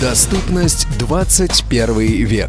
Доступность 21 век.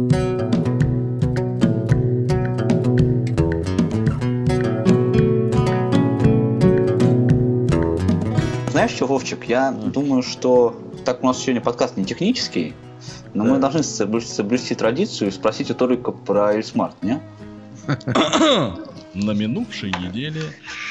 Знаешь что, Вовчик, я думаю, что так у нас сегодня подкаст не технический, но мы должны соблю- соблюсти традицию и спросить у Толика про Эльсмарт, не? На минувшей неделе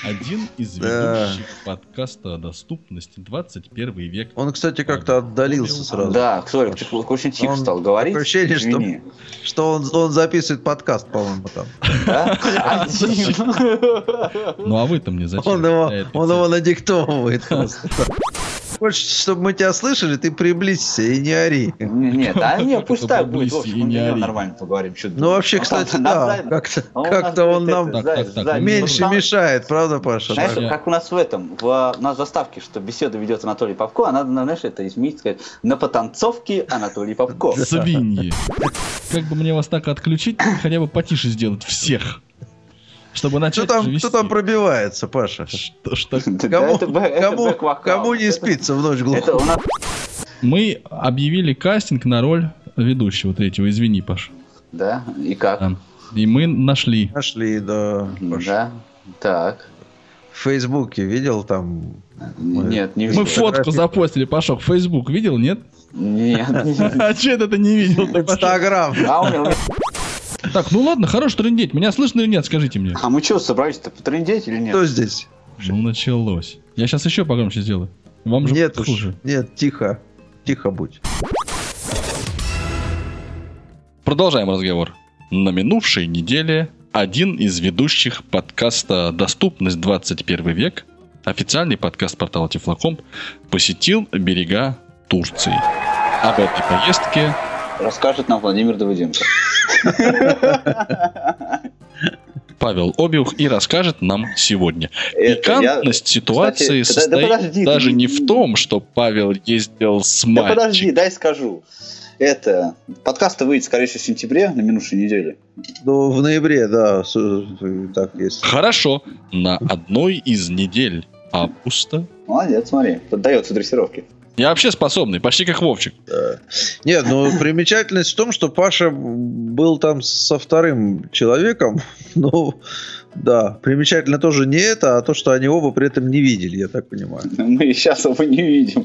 один из Да. ведущих подкаста о доступности 21 век. Он, кстати, как-то отдалился сразу. Да, Толик, ты очень тихо Он- стал говорить. ощущение, что- Извини. Что он, он записывает подкаст, по-моему, там. Да? Ну а вы-то мне зачем? Он его надиктовывает просто. Хочешь, чтобы мы тебя слышали, ты приблизься и не ори. Нет, а не, пусть так будет, не ори. нормально поговорим. Ну, вообще, кстати, да, как-то он нам меньше мешает, правда, Паша? Знаешь, как у нас в этом, в, у нас в заставке, что беседу ведет Анатолий Попко, а надо, знаешь, это изменить, сказать, на потанцовке Анатолий Попко. Свиньи. Как бы мне вас так отключить, хотя бы потише сделать всех. Чтобы Кто начать там, уже кто там пробивается, Паша? Что? Да, Кому, это бэ- это кому, кому не спится в ночь Это глухую? у нас... Мы объявили кастинг на роль ведущего третьего. Извини, Паш. Да, и как? Да. И мы нашли. Нашли, да. Паша. Да, так. В Фейсбуке видел там... Нет, не Мы видел. фотку запостили, Пашок, Facebook видел, нет? Нет. А че это ты не видел? Инстаграм. Так, ну ладно, хорош трындеть. Меня слышно или нет, скажите мне. а мы что, собрались-то потрындеть или нет? Кто здесь? Ну, началось. Я сейчас еще погромче сделаю. Вам же Нет уж. хуже. Нет, тихо. Тихо будь. Продолжаем разговор. На минувшей неделе один из ведущих подкаста «Доступность 21 век», официальный подкаст портала Тифлокомп, посетил берега Турции. Об этой поездке Расскажет нам Владимир Давыденко. Павел Обиух и расскажет нам сегодня. Это Пикантность я- ситуации Кстати, да- да состоит подожди, даже ты- не в том, что Павел ездил с Да мальчиком. подожди, дай скажу. Это, подкаст выйдет, скорее всего, в сентябре, на минувшей неделе. Ну, в ноябре, да, так есть. Хорошо. На одной из недель августа Молодец, смотри, поддается дрессировке. Я вообще способный, почти как Вовчик. Нет, ну примечательность в том, что Паша был там со вторым человеком. Ну, да, примечательно тоже не это, а то, что они оба при этом не видели, я так понимаю. Мы сейчас его не видим.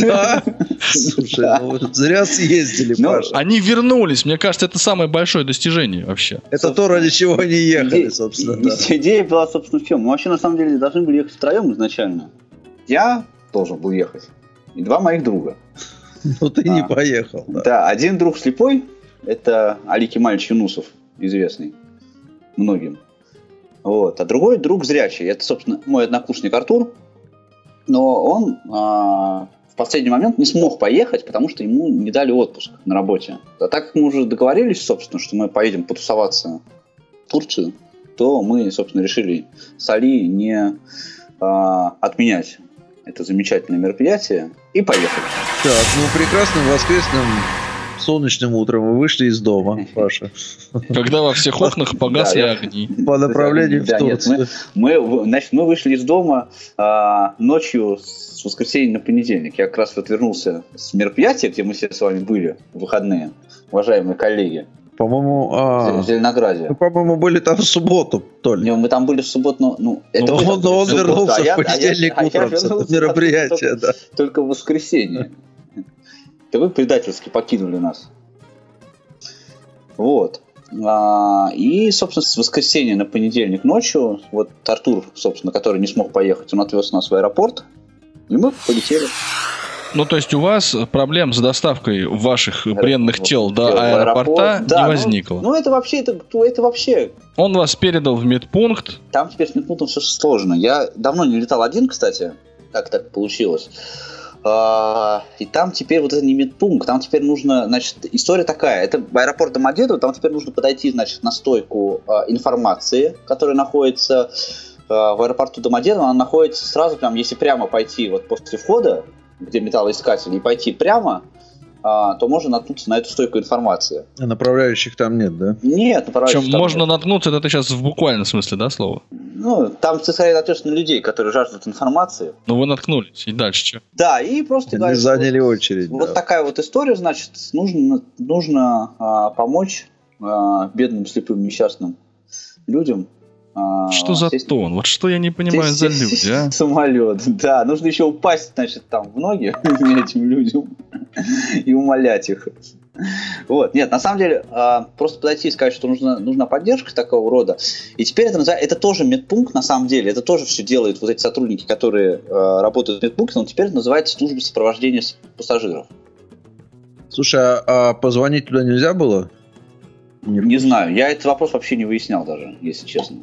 Да? Слушай, ну, зря съездили, Ну, Паша. Они вернулись. Мне кажется, это самое большое достижение вообще. Это то, ради чего они ехали, собственно. да. Идея была, собственно, в чем? Мы вообще, на самом деле, должны были ехать втроем изначально. Я должен был ехать. И два моих друга. Ну, ты не А. поехал, Да, да. один друг слепой, это Али Кемальевич Юнусов, известный многим. Вот. А другой друг зрячий. Это, собственно, мой однокурсник Артур. Но он а, в последний момент не смог поехать, потому что ему не дали отпуск на работе. А так как мы уже договорились, собственно, что мы поедем потусоваться в Турцию, то мы, собственно, решили с Али не а, отменять это замечательное мероприятие и поехали. Так, ну, прекрасным воскресным солнечным утром вы вышли из дома, Паша, Когда во всех окнах погасли Да, огни. по направлению в Да, нет, Турцию. Мы, в- значит, мы вышли из дома а, ночью с воскресенья на понедельник. Я как раз вот вернулся с мероприятия, где мы все с вами были в выходные, уважаемые коллеги, По-моему, в а, Зеленограде. мы, по-моему, были там в субботу, Толь. Не, мы там были в субботу, но ну, это там он, но он субботу, вернулся а я- в а я- понедельник а я утром с этого мероприятия, да. только, только в воскресенье. Да вы предательски покинули нас. Вот. А, и, собственно, с воскресенья на понедельник ночью, вот Артур, собственно, который не смог поехать, он отвез нас в аэропорт, и мы полетели. Ну, то есть у вас проблем с доставкой ваших Аэропорт. бренных тел до В аэропорта аэропорт. Да, не ну, возникло. Ну, это вообще, это, это вообще, Он вас передал в медпункт. там теперь с медпунктом все сложно. Я давно не летал один, кстати, как так получилось. А, И там теперь вот это не медпункт, там теперь нужно, значит, история такая, это аэропорт Домодедово, там теперь нужно подойти, значит, на стойку а, информации, которая находится а, в аэропорту Домодедово, она находится сразу прям, если прямо пойти вот после входа, где металлоискатель, и пойти прямо, а, то можно наткнуться на эту стойку информации. А Направляющих там нет, да? Нет, Причем направляющих там можно нет. наткнуться, это ты сейчас в буквальном смысле, да, слова? Ну, там на людей, которые жаждут информации. Ну, вы наткнулись, и дальше что? Да, и просто Они говоришь, заняли очередь. Вот да. такая вот история, значит, нужно, нужно а, помочь а, бедным, слепым, несчастным людям. А, Что за сесть- тон? Вот что я не понимаю за сесть люди, а? Самолет, да. Нужно еще упасть, значит, там в ноги этим людям и умолять их. Вот, нет, на самом деле, а, просто подойти и сказать, что нужна, нужна поддержка такого рода. И теперь это называется, это тоже медпункт, на самом деле, это тоже все делают вот эти сотрудники, которые а, работают в медпункте, но теперь это называется служба сопровождения пассажиров. Слушай, а, а позвонить туда нельзя было? Не знаю, я этот вопрос вообще не выяснял даже, если честно.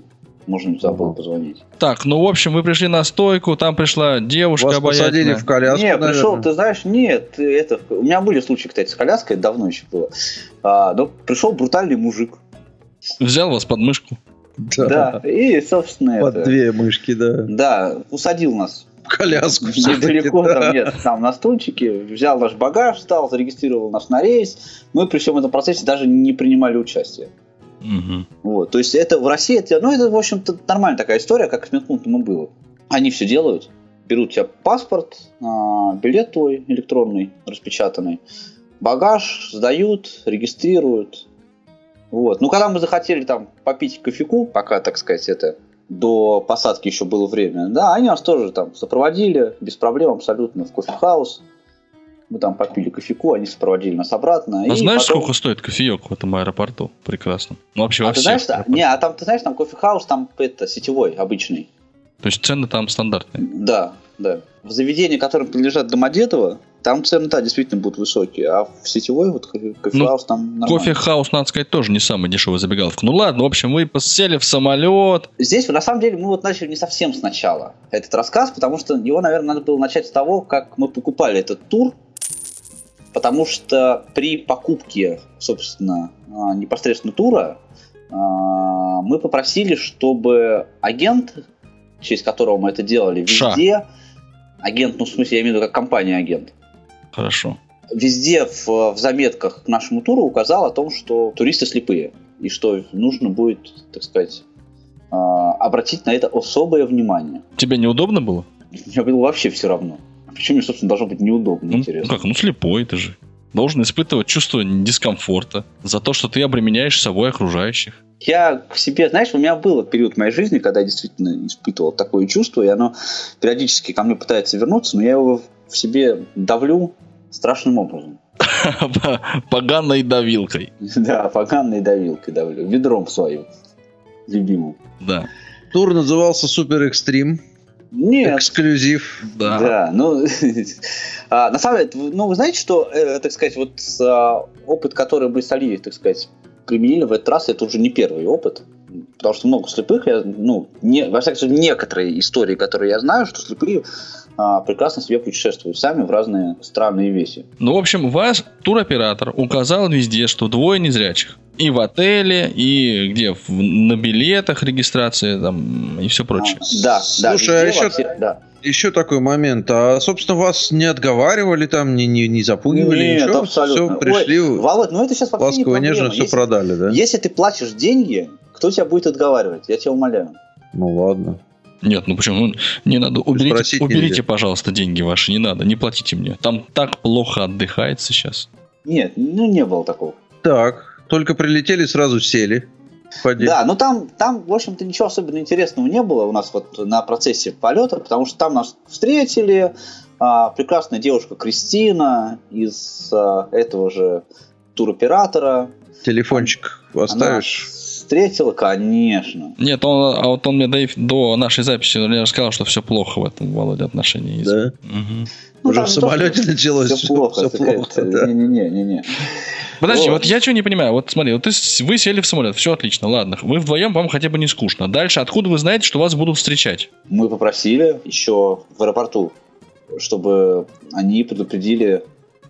Можно туда было позвонить. Так, ну, в общем, вы пришли на стойку, там пришла девушка Вас посадили обаятельная. в коляску, не, пришел, наверное. ты знаешь, нет, это, у меня были случаи, кстати, с коляской, это давно еще было. А, но пришел брутальный мужик, Взял вас под мышку. да, и, собственно, Под это, две мышки, да. да, усадил нас В коляску недалеко, да. там, нет, там на стульчике, взял наш багаж, стал, зарегистрировал нас на рейс. Мы при всем этом процессе даже не принимали участие. Мгм. Вот, то есть это в России, это, ну это в общем-то нормальная такая история, как с медпунктом и было. Они все делают, берут у тебя паспорт, а, билет твой электронный, распечатанный, багаж сдают, регистрируют. Вот. Ну, когда мы захотели там попить кофейку, пока, так сказать, это до посадки еще было время, да, они нас тоже там сопроводили, без проблем абсолютно, в кофе-хаус. Мы там попили кофейку, они сопроводили нас обратно. А и знаешь, потом- сколько стоит кофеек в этом аэропорту? Прекрасно. Ну, вообще а во ты знаешь, аэропортах. не, а там, ты знаешь, там кофе-хаус, там это, сетевой, обычный. То есть цены там стандартные. Да, да. В заведении, которым принадлежат Домодедово, там цены, да, действительно будут высокие. А в сетевой вот кофе- кофе-хаус там нормально. Кофе-хаус, надо сказать, тоже не самая дешевая забегаловка. Ну ладно, в общем, вы сели в самолет. Здесь, на самом деле, мы вот начали не совсем сначала этот рассказ, потому что его, наверное, надо было начать с того, как мы покупали этот тур. Потому что при покупке, собственно, а, непосредственно тура, а, мы попросили, чтобы агент, через которого мы это делали, Ша. везде, агент, ну, в смысле, я имею в виду как компания-агент, Хорошо. везде в, в заметках к нашему туру указал о том, что туристы слепые, и что нужно будет, так сказать, а, обратить на это особое внимание. Тебе неудобно было? Мне было вообще все равно. Почему мне, собственно, должно быть неудобно, Ну, интересно? как, ну слепой ты же. Должен испытывать чувство дискомфорта за то, что ты обременяешь собой окружающих. Я к себе, знаешь, у меня был период в моей жизни, когда я действительно испытывал такое чувство, и оно периодически ко мне пытается вернуться, но я его в себе давлю страшным образом. Поганой давилкой. Да, поганой давилкой давлю, ведром своим любимым. Да. Тур назывался Супер Экстрим. Нет, Эксклюзив. Да. Да, ну, а, на самом деле, ну, вы знаете, что, э, так сказать, вот а, опыт, который мы с Али, так сказать, применили в этот раз, это уже не первый опыт, потому что много слепых, я, ну, не, во всяком случае, некоторые истории, которые я знаю, что слепые прекрасно себе путешествуют сами в разные страны и веси. Ну, в общем, ваш туроператор указал везде, что двое незрячих. И в отеле, и где? В- на билетах регистрация там, и все прочее. А, да, да, Слушай, а еще- все- да. Еще такой момент. А, собственно, вас не отговаривали там, не, не, не запугивали, Нет, ничего? абсолютно. Все, пришли, Ой, Володь, ну это сейчас вообще не ласково, нежно проблема. все Если- продали, да? Если ты платишь деньги, кто тебя будет отговаривать? Я тебя умоляю. Ну ладно. Нет, ну почему? Ну, Не надо. Уберите, Спросить уберите нельзя. пожалуйста, деньги ваши. Не надо, не платите мне. Там так плохо отдыхается сейчас. Нет, ну не было такого. Так, только прилетели, сразу сели. Поди. Да, ну там, там, в общем-то, ничего особенно интересного не было у нас вот на процессе полета, потому что там нас встретили а, прекрасная девушка Кристина из а, этого же туроператора. Телефончик Она оставишь? Встретила, конечно. Нет, он, а вот он мне до, до нашей записи мне рассказал, что все плохо в этом, Володя, отношении. Да? Мгм. Ну, Уже в не самолете что началось Все плохо. такая- плохо, да. Не-не-не, не-не. Подожди, Вот. вот я что не понимаю. Вот смотри, вот ты, вы сели в самолет, все отлично, ладно. Вы вдвоем, вам хотя бы не скучно. Дальше, откуда вы знаете, что вас будут встречать? Мы попросили еще в аэропорту чтобы они предупредили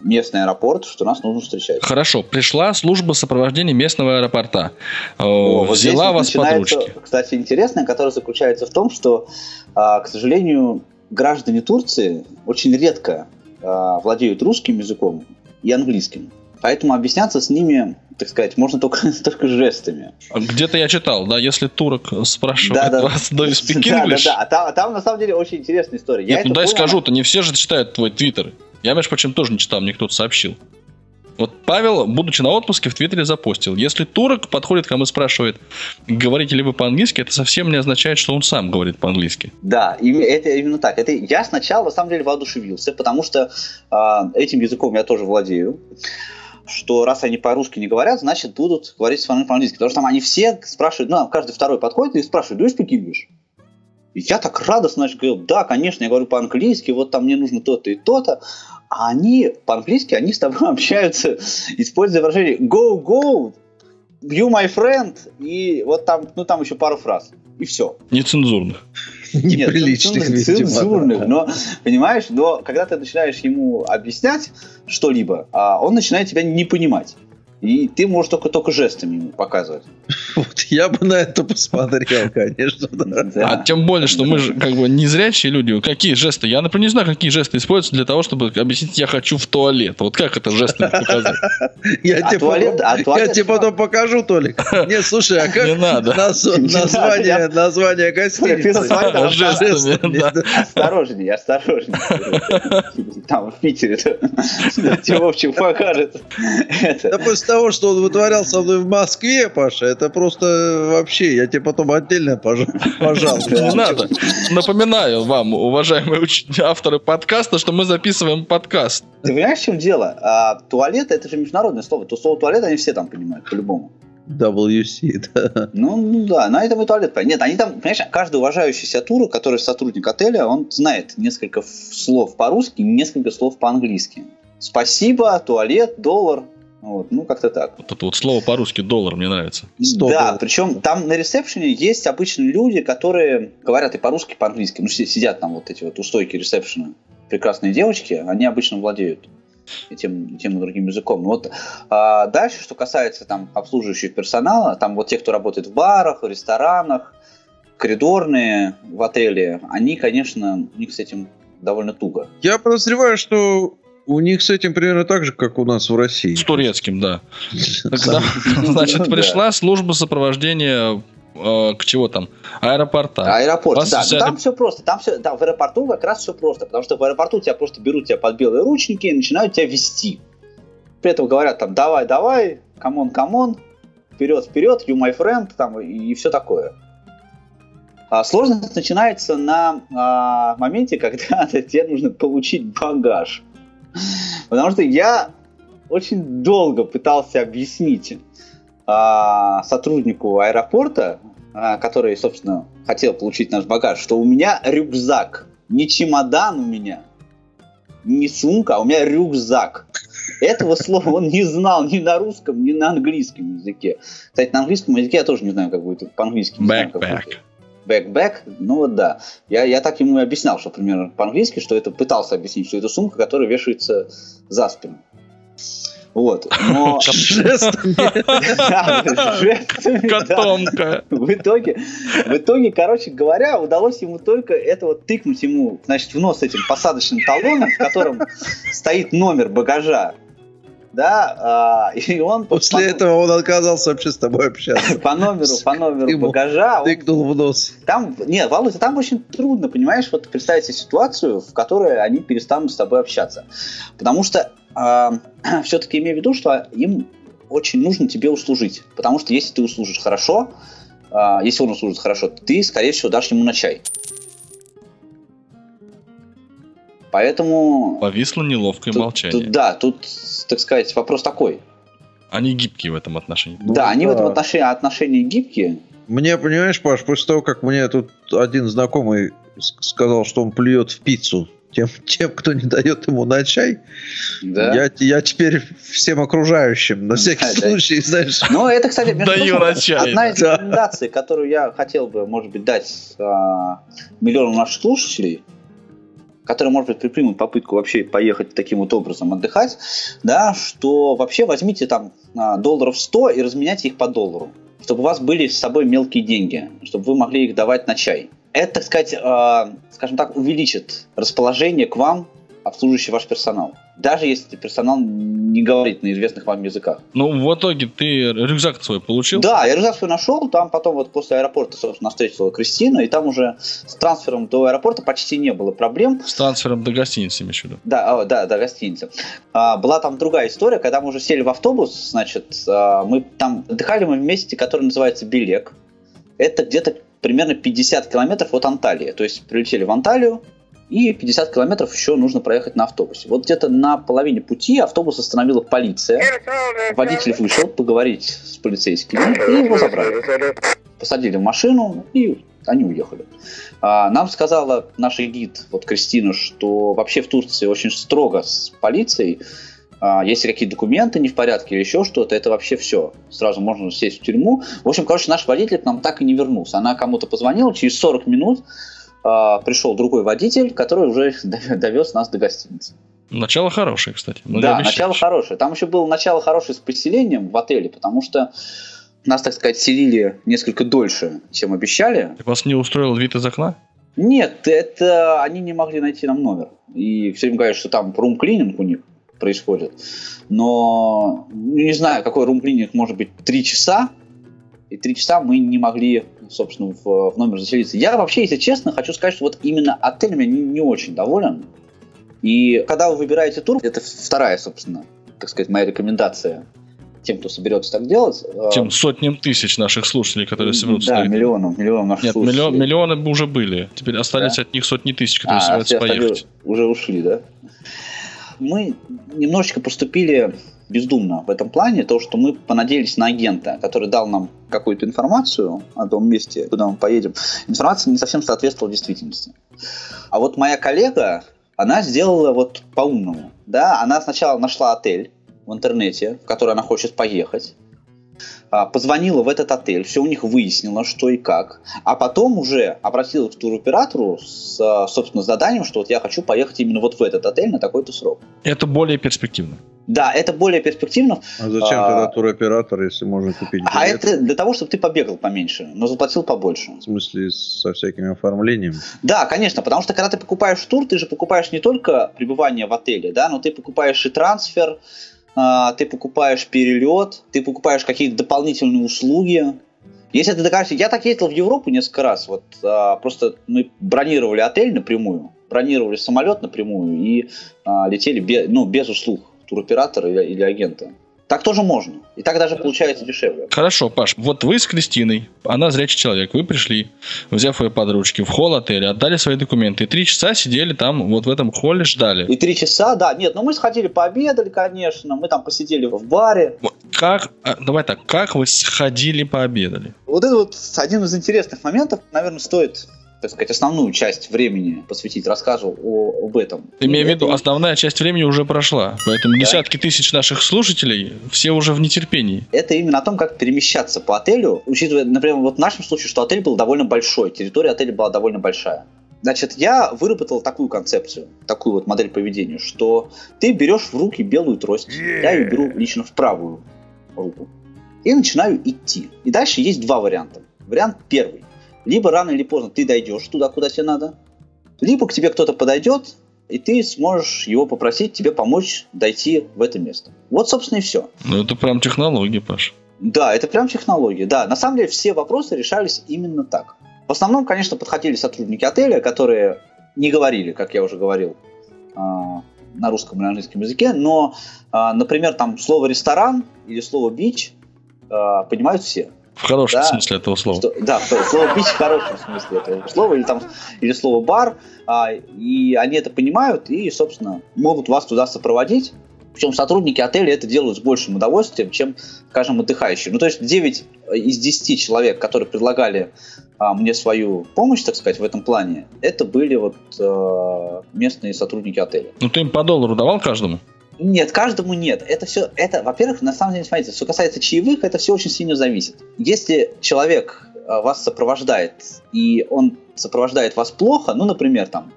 местный аэропорт, что нас нужно встречать. Хорошо, пришла служба сопровождения местного аэропорта. О, вот взяла вас под ручки. Кстати, интересное, которое заключается в том, что, а, к сожалению, граждане Турции очень редко а, владеют русским языком и английским. Поэтому объясняться с ними, так сказать, можно только, только жестами. Где-то я читал, да, если турок спрашивает вас, do you speak Да, да, да. А там, а там, на самом деле очень интересная история. Я Нет, ну это дай понял- скажу-то, не все же читают твой твиттер. Я, между прочим, тоже не читал, мне кто-то сообщил. Вот Павел, будучи на отпуске, в Твиттере запостил. Если турок подходит к вам и спрашивает, говорите ли вы по-английски, это совсем не означает, что он сам говорит по-английски. Да, это именно так. Это я сначала на самом деле воодушевился, потому что а, этим языком я тоже владею. Что раз они по-русски не говорят, значит будут говорить с вами по-английски. Потому что там они все спрашивают, ну, каждый второй подходит и спрашивает, do you speak English? И я так радостно значит, говорю, да, конечно, я говорю по-английски, вот там мне нужно то-то и то-то. А они по-английски, они с тобой общаются, используя выражение go, go, you my friend, и вот там, ну там еще пару фраз. И все. Нецензурных. Неприличных, Нет, видимо. цензурных, но, понимаешь, но когда ты начинаешь ему объяснять что-либо, а он начинает тебя не понимать. И ты можешь только, только жестами ему показывать. Вот я бы на это посмотрел, конечно. да. Да. А тем более, что мы же как бы незрячие люди. Какие жесты? Я, например, не знаю, какие жесты используются для того, чтобы объяснить, я хочу в туалет. Вот как это жестами показать? Я А тебе туалет- потом- а туалет я тебе потом покажу, Толик. Нет, слушай, а как Не надо. наз- Не название надо, название гостиницы? Жестами, да. Осторожнее, осторожнее. Там в Питере тебе Вовчик покажет. Да Это. после того, что он вытворял со мной в Москве, Паша, это просто вообще, я тебе потом отдельно пожал. пожал. Не надо. Напоминаю вам, уважаемые авторы подкаста, что мы записываем подкаст. Ты понимаешь, в чем дело? А, туалет это же международное слово. То слово туалет они все там понимают, по-любому. WC, да. Ну, ну да, на этом и туалет. Нет, они там, понимаешь, каждый уважающий себя тур, который сотрудник отеля, он знает несколько слов по-русски, несколько слов по-английски. Спасибо, туалет, доллар. Вот, ну, как-то так. Вот это вот слово по-русски доллар мне нравится. Да, долларов. причем там на ресепшене есть обычные люди, которые говорят и по-русски, и по-английски. Ну, си- сидят там вот эти вот у стойки ресепшена. Прекрасные девочки, они обычно владеют и тем, и тем и другим языком. Ну Вот а, дальше, что касается там обслуживающего персонала, там вот те, кто работает в барах, в ресторанах, коридорные в отеле, они, конечно, у них с этим довольно туго. Я подозреваю, что у них с этим примерно так же, как у нас в России. С турецким, да. Тогда, значит, Ну, пришла служба сопровождения э, к чего там? Аэропорта. Аэропорт, Вас да, ну взяли- там все просто, там все, да, в аэропорту как раз все просто, потому что в аэропорту тебя просто берут тебя под белые рученьки и начинают тебя вести. При этом говорят там, давай, давай, come on, come on, вперед, вперед, you my friend, там и, все такое. А сложность начинается на а, моменте, когда тебе нужно получить багаж. Потому что я очень долго пытался объяснить а, сотруднику аэропорта, а, который, собственно, хотел получить наш багаж, что у меня рюкзак, не чемодан у меня, не сумка, а у меня рюкзак. Этого слова он не знал ни на русском, ни на английском языке. Кстати, на английском языке я тоже не знаю, как будет по-английски. Backpack. Backpack, ну вот да. Я, я так ему и объяснял, что примерно по-английски, что это пытался объяснить, что это сумка, которая вешается за спину. Вот. Но... Жестами. Котомка. В итоге, в итоге, короче говоря, удалось ему только это вот тыкнуть ему, значит, в нос этим посадочным талоном, в котором стоит номер багажа. Да, а, и он После по, этого он отказался вообще с тобой общаться. по номеру, по номеру Ему багажа, он Тыкнул в нос. там, нет, Володя, там очень трудно, понимаешь, вот представить себе ситуацию, в которой они перестанут с тобой общаться. Потому что все-таки имею в виду, что им очень нужно тебе услужить. Потому что если ты услужишь хорошо, а, если он услужит хорошо, ты, скорее всего, дашь ему на чай. Поэтому... Повисло неловкое тут- молчание. тут, да, тут, так сказать, вопрос такой. Они гибкие в этом отношении. Ну да, они в этом да. отношении, отношении гибкие. Мне, понимаешь, Паш, после того, как мне тут один знакомый сказал, что он плюет в пиццу тем, тем кто не дает ему на чай, Да. я, я теперь всем окружающим, на всякий Да, да. случай, знаешь, Ну, это, кстати, между Даю прочим, на чай. одна из Да. рекомендаций, которую я хотел бы, может быть, дать а, миллиону наших слушателей, которые, может быть, предпримут попытку вообще поехать таким вот образом отдыхать, да, что вообще возьмите там а, долларов 100 и разменяйте их по доллару, чтобы у вас были с собой мелкие деньги, чтобы вы могли их давать на чай. Это, так сказать, э, скажем так, увеличит расположение к вам обслуживающий ваш персонал. Даже если персонал не говорит на известных вам языках. Ну, в итоге ты рюкзак свой получил? Да, я рюкзак свой нашел, там потом вот после аэропорта, собственно, встретила Кристина, и там уже с трансфером до аэропорта почти не было проблем. С трансфером до гостиницы, имеешь в виду? Да, о, да, до гостиницы. А, была там другая история, когда мы уже сели в автобус, значит, а, мы там отдыхали мы в месте, которое называется Белек. Это где-то примерно 50 километров от Анталии. То есть прилетели в Анталию, и 50 километров еще нужно проехать на автобусе. Вот где-то на половине пути автобус остановила полиция. Водитель вышел поговорить с полицейскими, и его забрали. Посадили в машину, и они уехали. А, нам сказала наша гид, вот Кристина, что вообще в Турции очень строго с полицией. А, если какие-то документы не в порядке или еще что-то, это вообще все. Сразу можно сесть в тюрьму. В общем, короче, наш водитель к нам так и не вернулся. Она кому-то позвонила, через 40 минут пришел другой водитель, который уже довез нас до гостиницы. Начало хорошее, кстати. Ну, да, начало хорошее. Там еще было начало хорошее с поселением в отеле, потому что нас, так сказать, селили несколько дольше, чем обещали. Вас не устроил вид из окна? Нет, это они не могли найти нам номер. И все время говорят, что там рум-клининг у них происходит. Но не знаю, какой рум-клининг может быть три часа, и три часа мы не могли, собственно, в, в номер заселиться. Я вообще, если честно, хочу сказать, что вот именно отель меня не, не очень доволен. И когда вы выбираете тур, это вторая, собственно, так сказать, моя рекомендация тем, кто соберется так делать. Э, тем сотням тысяч наших слушателей, которые соберутся. Да, миллионам, миллионам наших Нет, слушателей. Миллион, миллионы уже были. Теперь остались да? от них сотни тысяч, которые а, собираются поехать. Уже ушли, да? Мы немножечко поступили бездумно в этом плане, то, что мы понадеялись на агента, который дал нам какую-то информацию о том месте, куда мы поедем. Информация не совсем соответствовала действительности. А вот моя коллега, она сделала вот по-умному. Да? Она сначала нашла отель в интернете, в который она хочет поехать, а, позвонила в этот отель, все у них выяснила, что и как, а потом уже обратилась к туроператору с, собственно, заданием, что вот я хочу поехать именно вот в этот отель на такой-то срок. Это более перспективно. Да, это более перспективно. А зачем а, тогда туроператор, если можно купить билет? А это для того, чтобы ты побегал поменьше, но заплатил побольше. В смысле, со всякими оформлениями? Да, конечно, потому что когда ты покупаешь тур, ты же покупаешь не только пребывание в отеле, да, но ты покупаешь и трансфер, а, ты покупаешь перелет, ты покупаешь какие-то дополнительные услуги. Если ты докажешь, я так ездил в Европу несколько раз, вот а, просто мы бронировали отель напрямую, бронировали самолет напрямую и а, летели без, ну, без услуг туроператора или, или агента. Так тоже можно. И так даже получается дешевле. Хорошо, Паш. Вот вы с Кристиной, она зрячий человек, вы пришли, взяв ее под ручки в холл отеля, отдали свои документы, и три часа сидели там, вот в этом холле ждали. И три часа, да. Нет, ну мы сходили, пообедали, конечно, мы там посидели в баре. Как, а, давай так, как вы сходили, пообедали? Вот это вот один из интересных моментов, наверное, стоит так сказать, основную часть времени посвятить рассказу о, об этом. Имею в виду, основная часть времени уже прошла, поэтому да. десятки тысяч наших слушателей все уже в нетерпении. Это именно о том, как перемещаться по отелю, учитывая, например, вот в нашем случае, что отель был довольно большой, территория отеля была довольно большая. Значит, я выработал такую концепцию, такую вот модель поведения, что ты берешь в руки белую трость, yeah. я ее беру лично в правую руку, и начинаю идти. И дальше есть два варианта. Вариант первый. Либо рано или поздно ты дойдешь туда, куда тебе надо, либо к тебе кто-то подойдет, и ты сможешь его попросить тебе помочь дойти в это место. Вот, собственно, и все. Ну, это прям технология, Паш. Да, это прям технология. Да, на самом деле все вопросы решались именно так. В основном, конечно, подходили сотрудники отеля, которые не говорили, как я уже говорил, а, на русском или английском языке, но, а, например, там слово ресторан или слово бич а, понимают все. В хорошем да, смысле этого слова. Что, да, слово бич в хорошем смысле этого слова, или, там, или слово бар, а, и они это понимают и, собственно, могут вас туда сопроводить. Причем сотрудники отеля это делают с большим удовольствием, чем, скажем, отдыхающие. Ну, то есть 9 из 10 человек, которые предлагали а, мне свою помощь, так сказать, в этом плане, это были вот а, местные сотрудники отеля. Ну, ты им по доллару давал каждому? Нет, каждому нет. Это все, это, во-первых, на самом деле, смотрите, что касается чаевых, это все очень сильно зависит. Если человек а, вас сопровождает, и он сопровождает вас плохо, ну, например, там,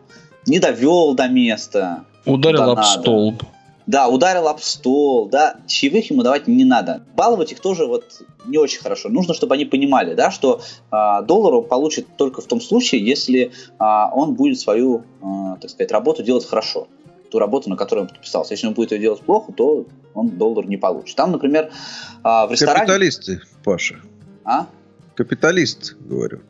не довел до места. Ударил куда об надо. столб. Да, ударил об стол, да, чаевых ему давать не надо. Баловать их тоже вот не очень хорошо. Нужно, чтобы они понимали, да, что а, доллар он получит только в том случае, если а, он будет свою, а, так сказать, работу делать хорошо. Ту работу, на которую он подписался. Если он будет ее делать плохо, то он доллар не получит. Там, например, а, в ресторане... Капиталисты, Паша. А? Капиталист, говорю.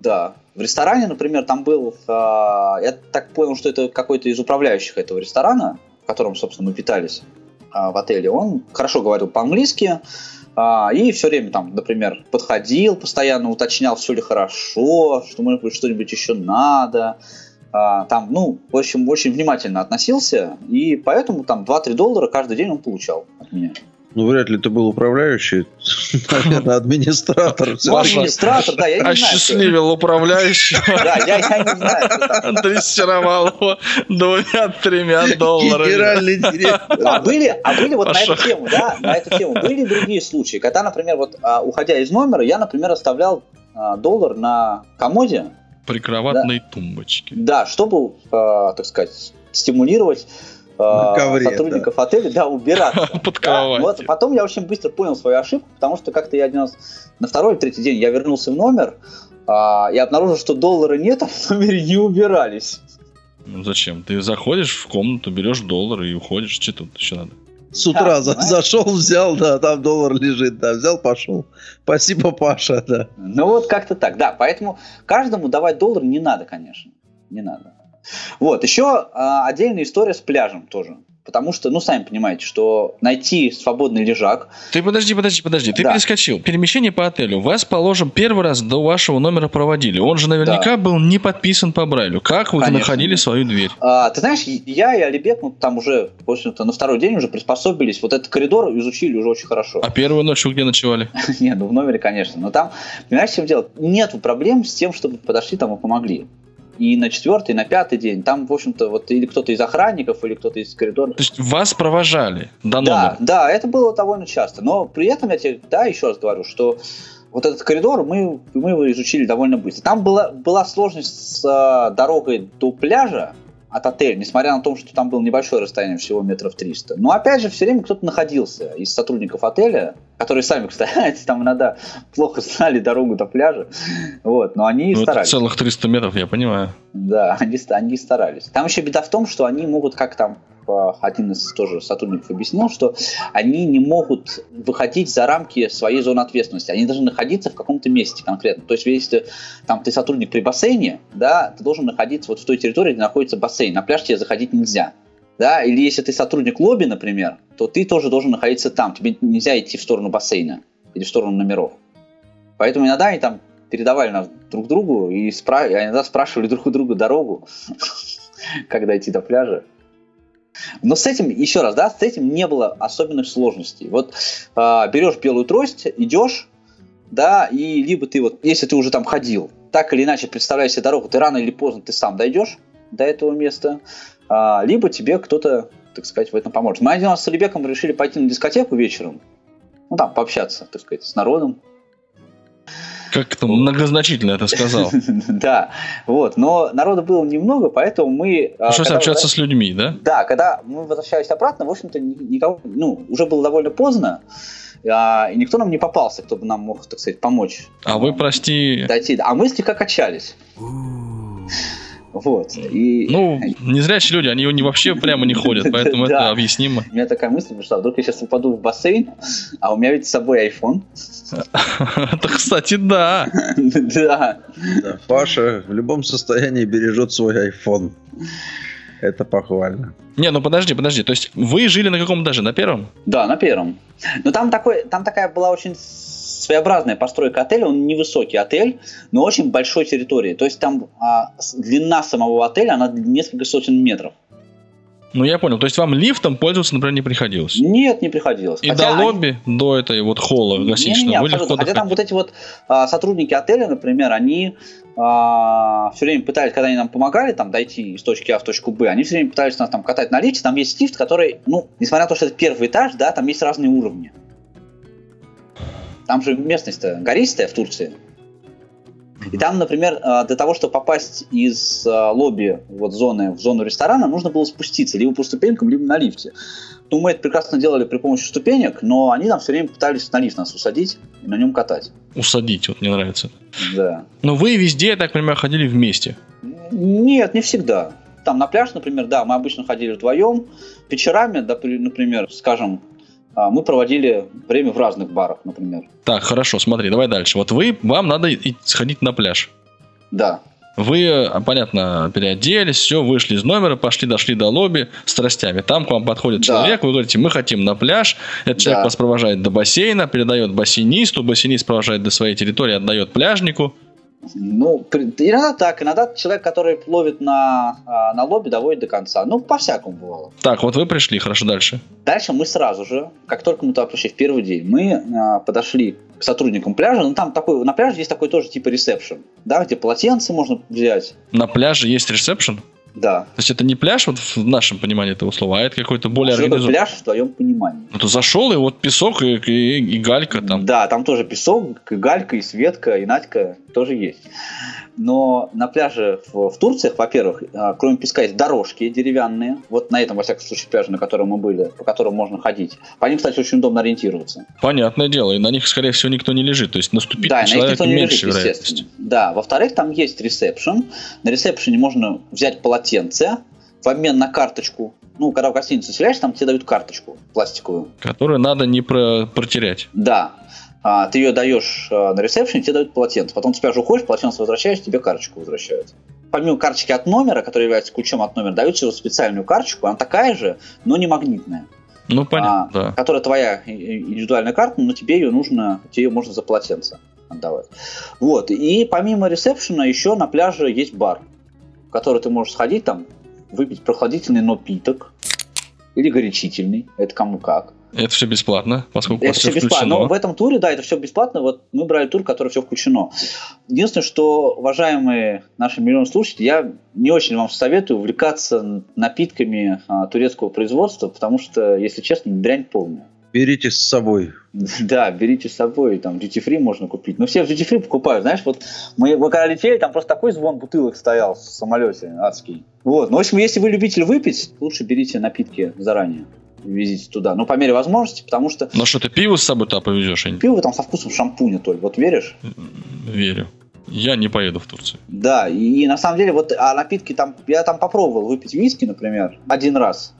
Да. В ресторане, например, там был... а, я так понял, что это какой-то из управляющих этого ресторана, в котором, собственно, мы питались а, в отеле. Он хорошо говорил по-английски. и все время там, например, подходил, постоянно уточнял, все ли хорошо, что может быть что-нибудь еще надо. А, там, ну, в общем, очень внимательно относился. И поэтому там 2-3 доллара каждый день он получал от меня. Ну, вряд ли ты был управляющий. Наверное, администратор. Ну, администратор, да, я не знаю. Осчастливил управляющего. Да, я, я не знаю. Дрессировал его двумя-тремя долларами. Генеральный директор. А были, а были вот на эту тему, да, на эту тему были другие случаи, когда, например, вот а, уходя из номера, я, например, оставлял а, доллар на комоде, Прикроватной тумбочке. да, чтобы, а, так сказать, стимулировать На ковре, сотрудников отеля, да, убираться. Под Да, кроватью. вот потом я очень быстро понял свою ошибку, потому что как-то я один раз на второй или третий день я вернулся в номер а, и обнаружил, что доллара нет, а в номере не убирались. Ну зачем? Ты заходишь в комнату, берешь доллар и уходишь. Что тут еще надо? С утра Да, за- зашел, взял, да, там доллар лежит, да, взял, пошел. Спасибо, Паша, да. Ну вот как-то так, да. Поэтому каждому давать доллар не надо, конечно. Не надо. Вот, еще а, отдельная история с пляжем тоже. Потому что, ну, сами понимаете, что найти свободный лежак, Ты подожди, подожди, подожди. Ты Да. перескочил. Перемещение по отелю. Вас, положим, первый раз до вашего номера проводили. Он же наверняка был не подписан по Брайлю. Как вы Конечно, находили нет. свою дверь? А, ты знаешь, я и Алибек, ну, там уже, в общем-то, на второй день уже приспособились. Вот этот коридор изучили уже очень хорошо. А первую ночь вы где ночевали? Не, ну в номере, конечно. Но там, понимаешь, в чем дело? Нету проблем с тем, чтобы подошли там и помогли. И на четвертый, и на пятый день. Там, в общем-то, вот или кто-то из охранников, или кто-то из коридора. То есть вас провожали до Да, номера? да, это было довольно часто. Но при этом я тебе, да, еще раз говорю, что вот этот коридор мы, мы его изучили довольно быстро. Там была, была сложность с а, дорогой до пляжа от отеля, несмотря на то, что там было небольшое расстояние, всего метров 300. Но опять же, все время кто-то находился из сотрудников отеля, которые сами, кстати, там иногда плохо знали дорогу до пляжа. Вот, но они Ну, старались. целых 300 метров, я понимаю. Да, они, они старались. Там еще беда в том, что они могут, как там один из тоже сотрудников объяснил, что они не могут выходить за рамки своей зоны ответственности. Они должны находиться в каком-то месте конкретно. То есть, если там ты сотрудник при бассейне, да, ты должен находиться вот в той территории, где находится бассейн. На пляж тебе заходить нельзя. Да, или если ты сотрудник лобби, например, то ты тоже должен находиться там. Тебе нельзя идти в сторону бассейна или в сторону номеров. Поэтому иногда они там передавали нас друг другу и, спра- иногда спрашивали друг у друга дорогу, когда идти до пляжа. Но с этим, еще раз, да, с этим не было особенных сложностей. Вот а, берешь белую трость, идешь, да, и либо ты вот, если ты уже там ходил, так или иначе представляешь себе дорогу, ты рано или поздно ты сам дойдешь до этого места, а, либо тебе кто-то, так сказать, в этом поможет. Мы один раз с Алибеком решили пойти на дискотеку вечером, ну там пообщаться, так сказать, с народом. Как ты многозначительно это сказал. Да, вот, но народа было немного, поэтому мы... а, Пришлось когда общаться с людьми, да? Да, когда мы возвращались обратно, в общем-то, ни- никого, ну, уже было довольно поздно, а, и никто нам не попался, кто бы нам мог, так сказать, помочь А вы, прости, дойти. А мы слегка качались. Вот. И ну, незрячие люди, они не вообще прямо не ходят, поэтому это объяснимо. у меня такая мысль пришла, вдруг я сейчас упаду в бассейн, а у меня ведь с собой iPhone. Это, кстати, да. Да. Да, Паша в любом состоянии бережет свой iPhone. Это похвально. Не, ну подожди, подожди. То есть вы жили на каком этаже? На первом? Да, на первом. Но там, такой, там такая была очень своеобразная постройка отеля. Он невысокий отель, но очень большой территории. То есть там а, длина самого отеля, она несколько сотен метров. Ну, я понял. То есть вам лифтом пользоваться, например, не приходилось? Нет, не приходилось. И Хотя до они- лобби, до этой вот холла гостиничного вы абсолютно. легко Хотя там вот эти вот а, сотрудники отеля, например, они все время пытались, когда они нам помогали там дойти из точки А в точку Б, они все время пытались нас там катать на лифте. Там есть лифт, который, ну, несмотря на то, что это первый этаж, да, там есть разные уровни. Там же местность-то гористая в Турции. И там, например, э, для того, чтобы попасть из э, лобби вот зоны в зону ресторана, нужно было спуститься либо по ступенькам, либо на лифте. Ну, мы это прекрасно делали при помощи ступенек, но они там все время пытались на лифт нас усадить и на нем катать. Усадить, вот мне нравится. Да. Но вы везде, я так понимаю, ходили вместе. Нет, не всегда. Там на пляж, например, да, мы обычно ходили вдвоем. Вечерами, например, скажем, а, мы проводили время в разных барах, например. Так, хорошо, смотри, давай дальше. Вот вы, вам надо сходить на пляж. Да. Вы, э, понятно, переоделись, все, вышли из номера, пошли, дошли до лобби с тростями. Там к вам подходит Да. человек, вы говорите, мы хотим на пляж. Этот человек Да. вас провожает до бассейна, передает бассейнисту, бассейнист провожает до своей территории, отдает пляжнику. Ну, иногда так, иногда человек, который ловит на, а, на лобби, доводит до конца. Ну, по-всякому бывало. Так, вот вы пришли, хорошо, дальше. Дальше мы сразу же, как только мы туда пришли в первый день, мы а, подошли к сотрудникам пляжа. Ну, там такой, на пляже есть такой тоже типа ресепшн, да, где полотенце можно взять. На пляже есть ресепшн? Да. То есть это не пляж вот в нашем понимании этого слова, а это какой-то более такое организованный. пляж в твоем понимании? Ну, ты зашел, и вот песок, и, и- и галька там. Да, там тоже песок, и Галька, и Светка, и Надька тоже есть. Но на пляже в, в Турциях, во-первых, а, кроме песка есть дорожки деревянные. Вот на этом, во всяком случае, пляже, на котором мы были, по которым можно ходить. По ним, кстати, очень удобно ориентироваться. Понятное дело, и на них, скорее всего, никто не лежит. То есть наступить да, на них человека никто не меньше лежит, вероятность. естественно. Да, во-вторых, там есть ресепшн. На ресепшене можно взять полотенце в обмен на карточку. Ну, когда в гостиницу селяешь, там тебе дают карточку пластиковую. Которую надо не про- протерять. Да. А, ты ее даешь а, на ресепшене, тебе дают полотенце. Потом ты же уходишь, полотенце возвращаешь, тебе карточку возвращают. Помимо карточки от номера, которая является ключом от номера, дают тебе специальную карточку, она такая же, но не магнитная. Ну, понятно, А, да. Которая твоя индивидуальная карта, но тебе ее нужно, тебе ее можно за полотенце отдавать. Вот. И помимо ресепшена еще на пляже есть бар, в который ты можешь сходить там, выпить прохладительный напиток или горячительный, это кому как. Это все бесплатно, поскольку у Это вас все все бесплатно. включено. Но в этом туре, да, это все бесплатно. Вот мы брали тур, который все включено. Единственное, что, уважаемые наши миллионы слушателей, я не очень вам советую увлекаться напитками а, турецкого производства, потому что, если честно, дрянь полная. Берите с собой. Да, берите с собой, там, duty free можно купить. Но все в duty free покупают, знаешь, вот мы, мы когда летели, там просто такой звон бутылок стоял в самолете адский. Вот, ну, в общем, если вы любитель выпить, лучше берите напитки заранее, везите туда. Ну, по мере возможности, потому что Но что, ты пиво с собой-то повезешь? Я не пиво там со вкусом шампуня только, вот веришь? верю. Я не поеду в Турцию. Да, и, и на самом деле, вот, а напитки там, я там попробовал выпить виски, например, один раз.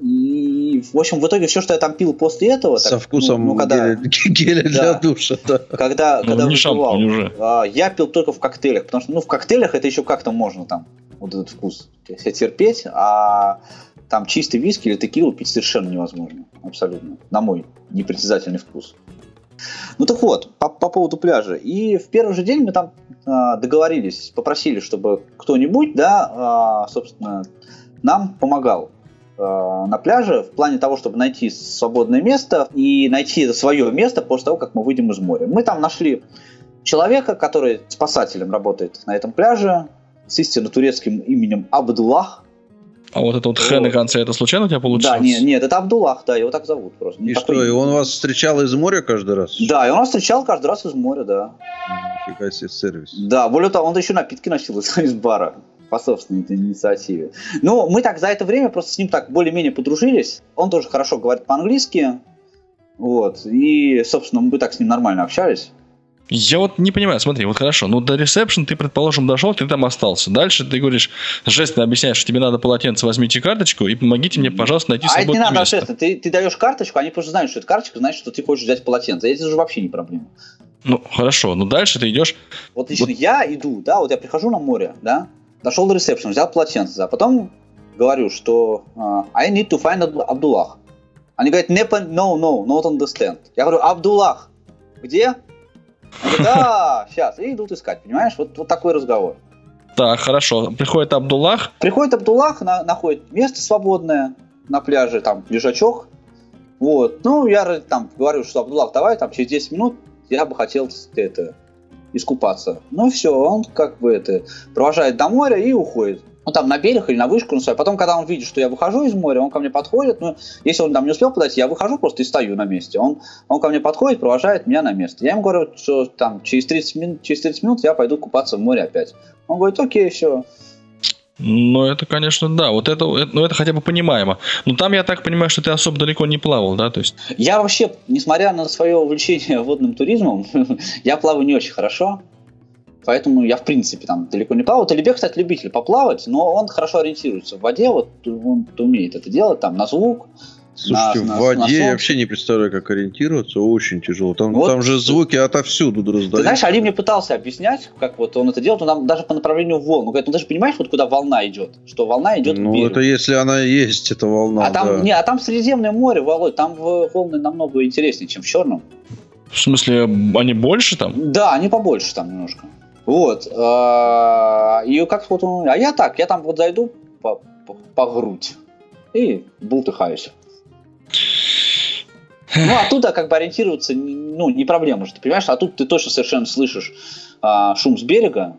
И, в общем, в итоге все, что я там пил после этого... Со так, вкусом ну, ну, когда, геля, геля для Да. душа. Да. когда, Ну, когда не выпивал, шампунь уже. а, я пил только в коктейлях, потому что, ну, в коктейлях это еще как-то можно там, вот этот вкус себе терпеть, а там чистый виски или текилу пить совершенно невозможно, абсолютно, на мой непритязательный вкус. Ну так вот, по, по поводу пляжа. И в первый же день мы там а, договорились, попросили, чтобы кто-нибудь, да, а, собственно, нам помогал а, на пляже в плане того, чтобы найти свободное место и найти свое место после того, как мы выйдем из моря. Мы там нашли человека, который спасателем работает на этом пляже, с истинно турецким именем Абдуллах. А вот это вот х на конце, это случайно у тебя получилось? Да, нет, нет, это Абдуллах, да, его так зовут просто. И такое что, и он вас встречал из моря каждый раз? Да, и он нас встречал каждый раз из моря, да. Нифига себе сервис. Да, более того, он еще напитки носил из, из бара по собственной инициативе. Ну, мы так за это время просто с ним так более-менее подружились. Он тоже хорошо говорит по-английски. Вот. И, собственно, мы так с ним нормально общались. Я вот не понимаю, смотри, вот хорошо, ну до ресепшн ты, предположим, дошел, ты там остался. Дальше ты говоришь, жестно объясняешь, что тебе надо полотенце, возьмите карточку и помогите мне, пожалуйста, найти а это не свободное надо, место. честно. Ты, ты даешь карточку, они просто знают, что это карточка, значит, что ты хочешь взять полотенце. Это же вообще не проблема. Ну, хорошо, но дальше ты идешь, Вот лично я иду, да, вот я прихожу на море, да, дошел до ресепшена, взял полотенце, а потом говорю, что а, I need to find Абду- Абдуллах. Они говорят, no, no, not understand. Я говорю, Абдуллах, где? Да, сейчас, и идут искать, понимаешь? Вот, вот такой разговор. так, хорошо, приходит Абдуллах, Приходит Абдуллах, на- находит место свободное на пляже, там, лежачок. Вот, ну, я там говорю, что Абдуллах, давай, там, через 10 минут я бы хотел это, искупаться. Ну, все, он как бы это, провожает до моря и уходит. Ну, там, на берег или на вышку, ну, свою. потом, когда он видит, что я выхожу из моря, он ко мне подходит, ну, если он там не успел подойти, я выхожу просто и стою на месте. Он, он ко мне подходит, провожает меня на место. Я ему говорю, что там через 30 минут, через 30 минут я пойду купаться в море опять. Он говорит, окей, все. Ну, это, конечно, да. Вот это, это, ну, это хотя бы понимаемо. Но там, я так понимаю, что ты особо далеко не плавал, да? То есть... Я вообще, несмотря на свое увлечение водным туризмом, я плаваю не очень хорошо. Поэтому я, в принципе, там далеко не плавал. Талибек, кстати, любитель поплавать, но он хорошо ориентируется в воде, вот он умеет это делать, там, на звук, Слушайте, на, в воде на я вообще не представляю, как ориентироваться, очень тяжело. Там, вот, там же звуки отовсюду раздаются. Ты знаешь, Али мне пытался объяснять, как вот он это делает, он там даже по направлению волн. Он говорит, ну ты же понимаешь, вот куда волна идет, что волна идет Ну, это если она есть, эта волна, А там, да. не, а там Средиземное море, Володь, там волны намного интереснее, чем в Черном. В смысле, они больше там? Да, они побольше там немножко. Вот. А, и как вот он... А я так, я там вот зайду по, по, по грудь и бултыхаюсь. Ну, оттуда как бы ориентироваться, ну, не проблема же, ты понимаешь? А тут ты точно совершенно слышишь а, шум с берега.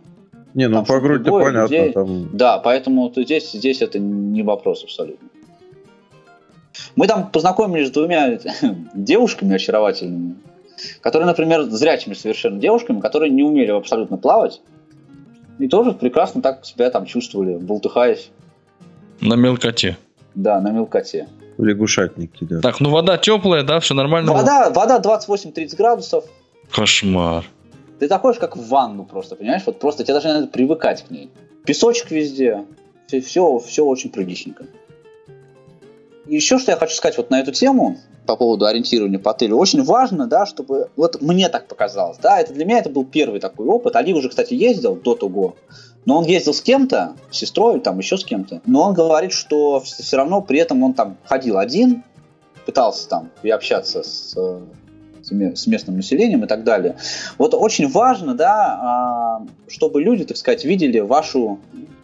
Не, ну по грудь понятно. Людей. Там... Да, поэтому здесь, здесь это не вопрос абсолютно. Мы там познакомились с двумя девушками очаровательными, которые, например, зрячими совершенно девушками, которые не умели абсолютно плавать. И тоже прекрасно так себя там чувствовали, болтыхаясь. На мелкоте. Да, на мелкоте. В лягушатнике, да. Так, ну вода теплая, да, все нормально? Вода, вода 28-30 градусов. Кошмар. Ты заходишь как в ванну просто, понимаешь? Вот просто тебе даже надо привыкать к ней. Песочек везде. Все, все, все очень приличненько. Еще что я хочу сказать вот на эту тему по поводу ориентирования по отелю. Очень важно, да, чтобы... Вот мне так показалось, да, это для меня это был первый такой опыт. Али уже, кстати, ездил до того. Но он ездил с кем-то, с сестрой, там еще с кем-то. Но он говорит, что все равно при этом он там ходил один, пытался там и общаться с, с местным населением и так далее. Вот очень важно, да, а, чтобы люди, так сказать, видели вашу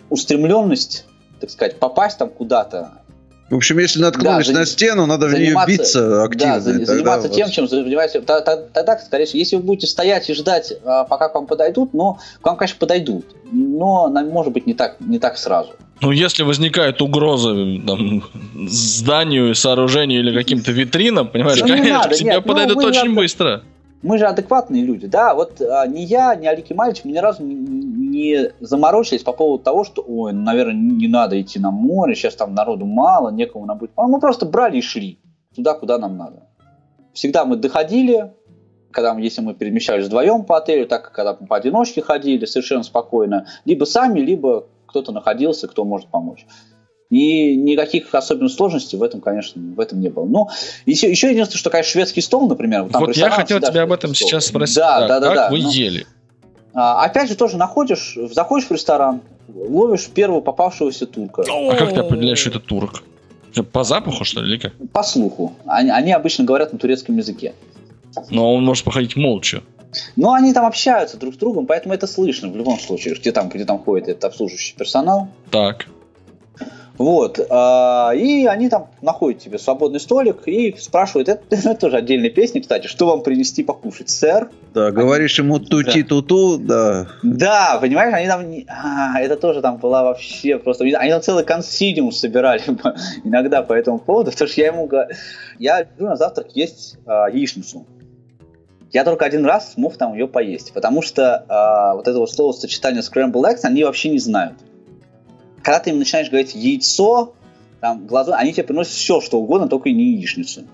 устремленность, так сказать, попасть там куда-то, в общем, если наткнулись да, на стену, надо в нее биться активно. Да, заниматься тем, чем занимаетесь. Тогда, скорее всего, если вы будете стоять и ждать, а, пока к вам подойдут, но к вам, конечно, подойдут. Но, может быть, не так, не так сразу. Ну, если возникает угроза там, зданию, сооружению или каким-то витринам, понимаешь, ну, конечно, надо, к тебе нет, подойдут ну, очень надо... быстро мы же адекватные люди, да, вот а, ни я, ни Алики Мальчик, мы ни разу не, не заморочились по поводу того, что, ой, ну, наверное, не надо идти на море, сейчас там народу мало, некому нам будет. Мы просто брали и шли туда, куда нам надо. Всегда мы доходили, когда, если мы перемещались вдвоем по отелю, так как когда мы поодиночке ходили, совершенно спокойно, либо сами, либо кто-то находился, кто может помочь. И никаких особенных сложностей в этом, конечно, в этом не было. Ну, еще, еще единственное, что, конечно, шведский стол, например. Там вот я хотел тебя об этом стол. сейчас спросить. Да, да, да. Как да, вы ну, ели? А, опять же, тоже находишь, заходишь в ресторан, ловишь первого попавшегося турка. А как ты определяешь, что это турок? По запаху, что ли, или как? По слуху. Они, они обычно говорят на турецком языке. Но он может походить молча. Но они там общаются друг с другом, поэтому это слышно в любом случае, где там, где там ходит этот обслуживающий персонал. Так. Вот. А, и они там находят тебе свободный столик и спрашивают, это, это тоже отдельная песня, кстати, что вам принести покушать, сэр? Да, говоришь ему тути-туту, да. Да, понимаешь, они там, а, это тоже там была вообще просто, они там целый консидиум собирали иногда по этому поводу, потому что я ему говорю, я люблю на завтрак есть а, яичницу. Я только один раз смог там ее поесть, потому что а, вот этого слова сочетания scrambled eggs они вообще не знают когда ты им начинаешь говорить яйцо, там, глаза, они тебе приносят все, что угодно, только не яичницу.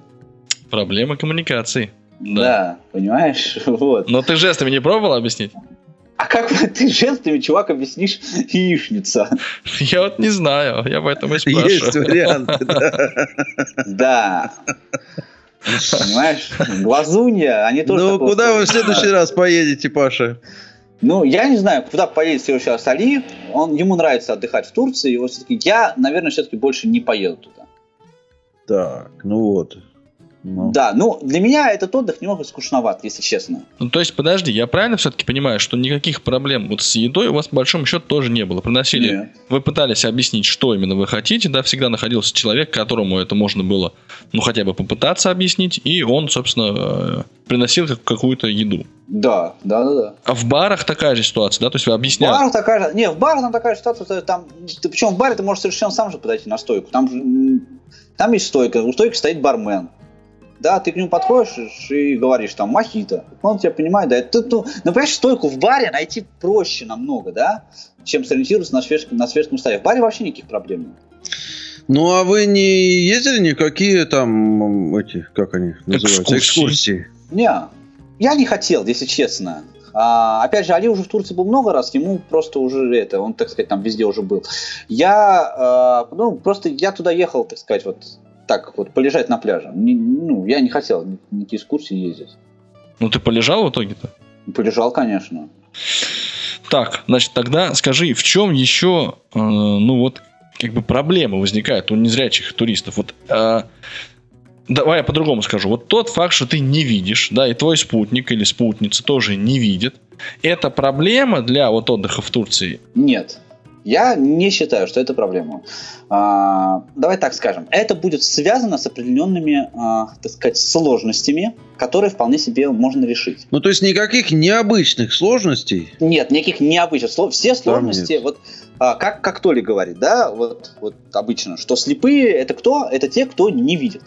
Проблема коммуникации. Да. да, понимаешь? Вот. Но ты жестами не пробовал объяснить? А как ты жестами, чувак, объяснишь яичница? Я вот не знаю, я поэтому и спрашиваю. Есть варианты, да. Да. Понимаешь? Глазунья, они тоже... Ну, куда вы в следующий раз поедете, Паша? Ну, я не знаю, куда поедет сейчас Али. Он, ему нравится отдыхать в Турции. И вот все-таки я, наверное, все-таки больше не поеду туда. Так, ну вот. Ну. Да, ну для меня этот отдых немного скучноват, если честно. Ну то есть, подожди, я правильно все-таки понимаю, что никаких проблем вот с едой у вас по большому счету тоже не было? Приносили, Нет. вы пытались объяснить, что именно вы хотите, да, всегда находился человек, которому это можно было, ну хотя бы попытаться объяснить, и он, собственно, э, приносил какую-то еду. Да, да, да, да. А в барах такая же ситуация, да? То есть вы В объясняете. барах такая же, не, в барах там такая же ситуация, что там, ты, причем в баре ты можешь совершенно сам же подойти на стойку. Там же, там есть стойка, у стойки стоит бармен. Да, ты к нему подходишь и говоришь там мохито. Он тебя понимает, да. Это, ну, ну, понимаешь, стойку в баре найти проще намного, да, чем сориентироваться на шведском, на шведском столе. В баре вообще никаких проблем нет. Ну, а вы не ездили никакие там, эти, как они называются, Экскурсии. экскурсии? Не, я не хотел, если честно. А, опять же, Али уже в Турции был много раз, ему просто уже это, он, так сказать, там везде уже был. Я, а, ну, просто я туда ехал, так сказать, вот так вот, полежать на пляже. Не- ну, я не хотел ни- никакие экскурсии ездить. Ну ты полежал в итоге-то? Полежал, конечно. Так, значит, тогда скажи, в чем еще, э, ну вот, как бы проблемы возникают у незрячих туристов? Вот, э, давай я по-другому скажу. Вот тот факт, что ты не видишь, да, и твой спутник или спутница тоже не видит, это проблема для вот отдыха в Турции? Нет. Я не считаю, что это проблема. А, давай так скажем. Это будет связано с определенными, а, так сказать, сложностями, которые вполне себе можно решить. Ну, то есть никаких необычных сложностей. Нет, никаких необычных слов. Все сложности, нет. вот а, как, как Толи говорит, да, вот, вот обычно, что слепые это кто? Это те, кто не видит.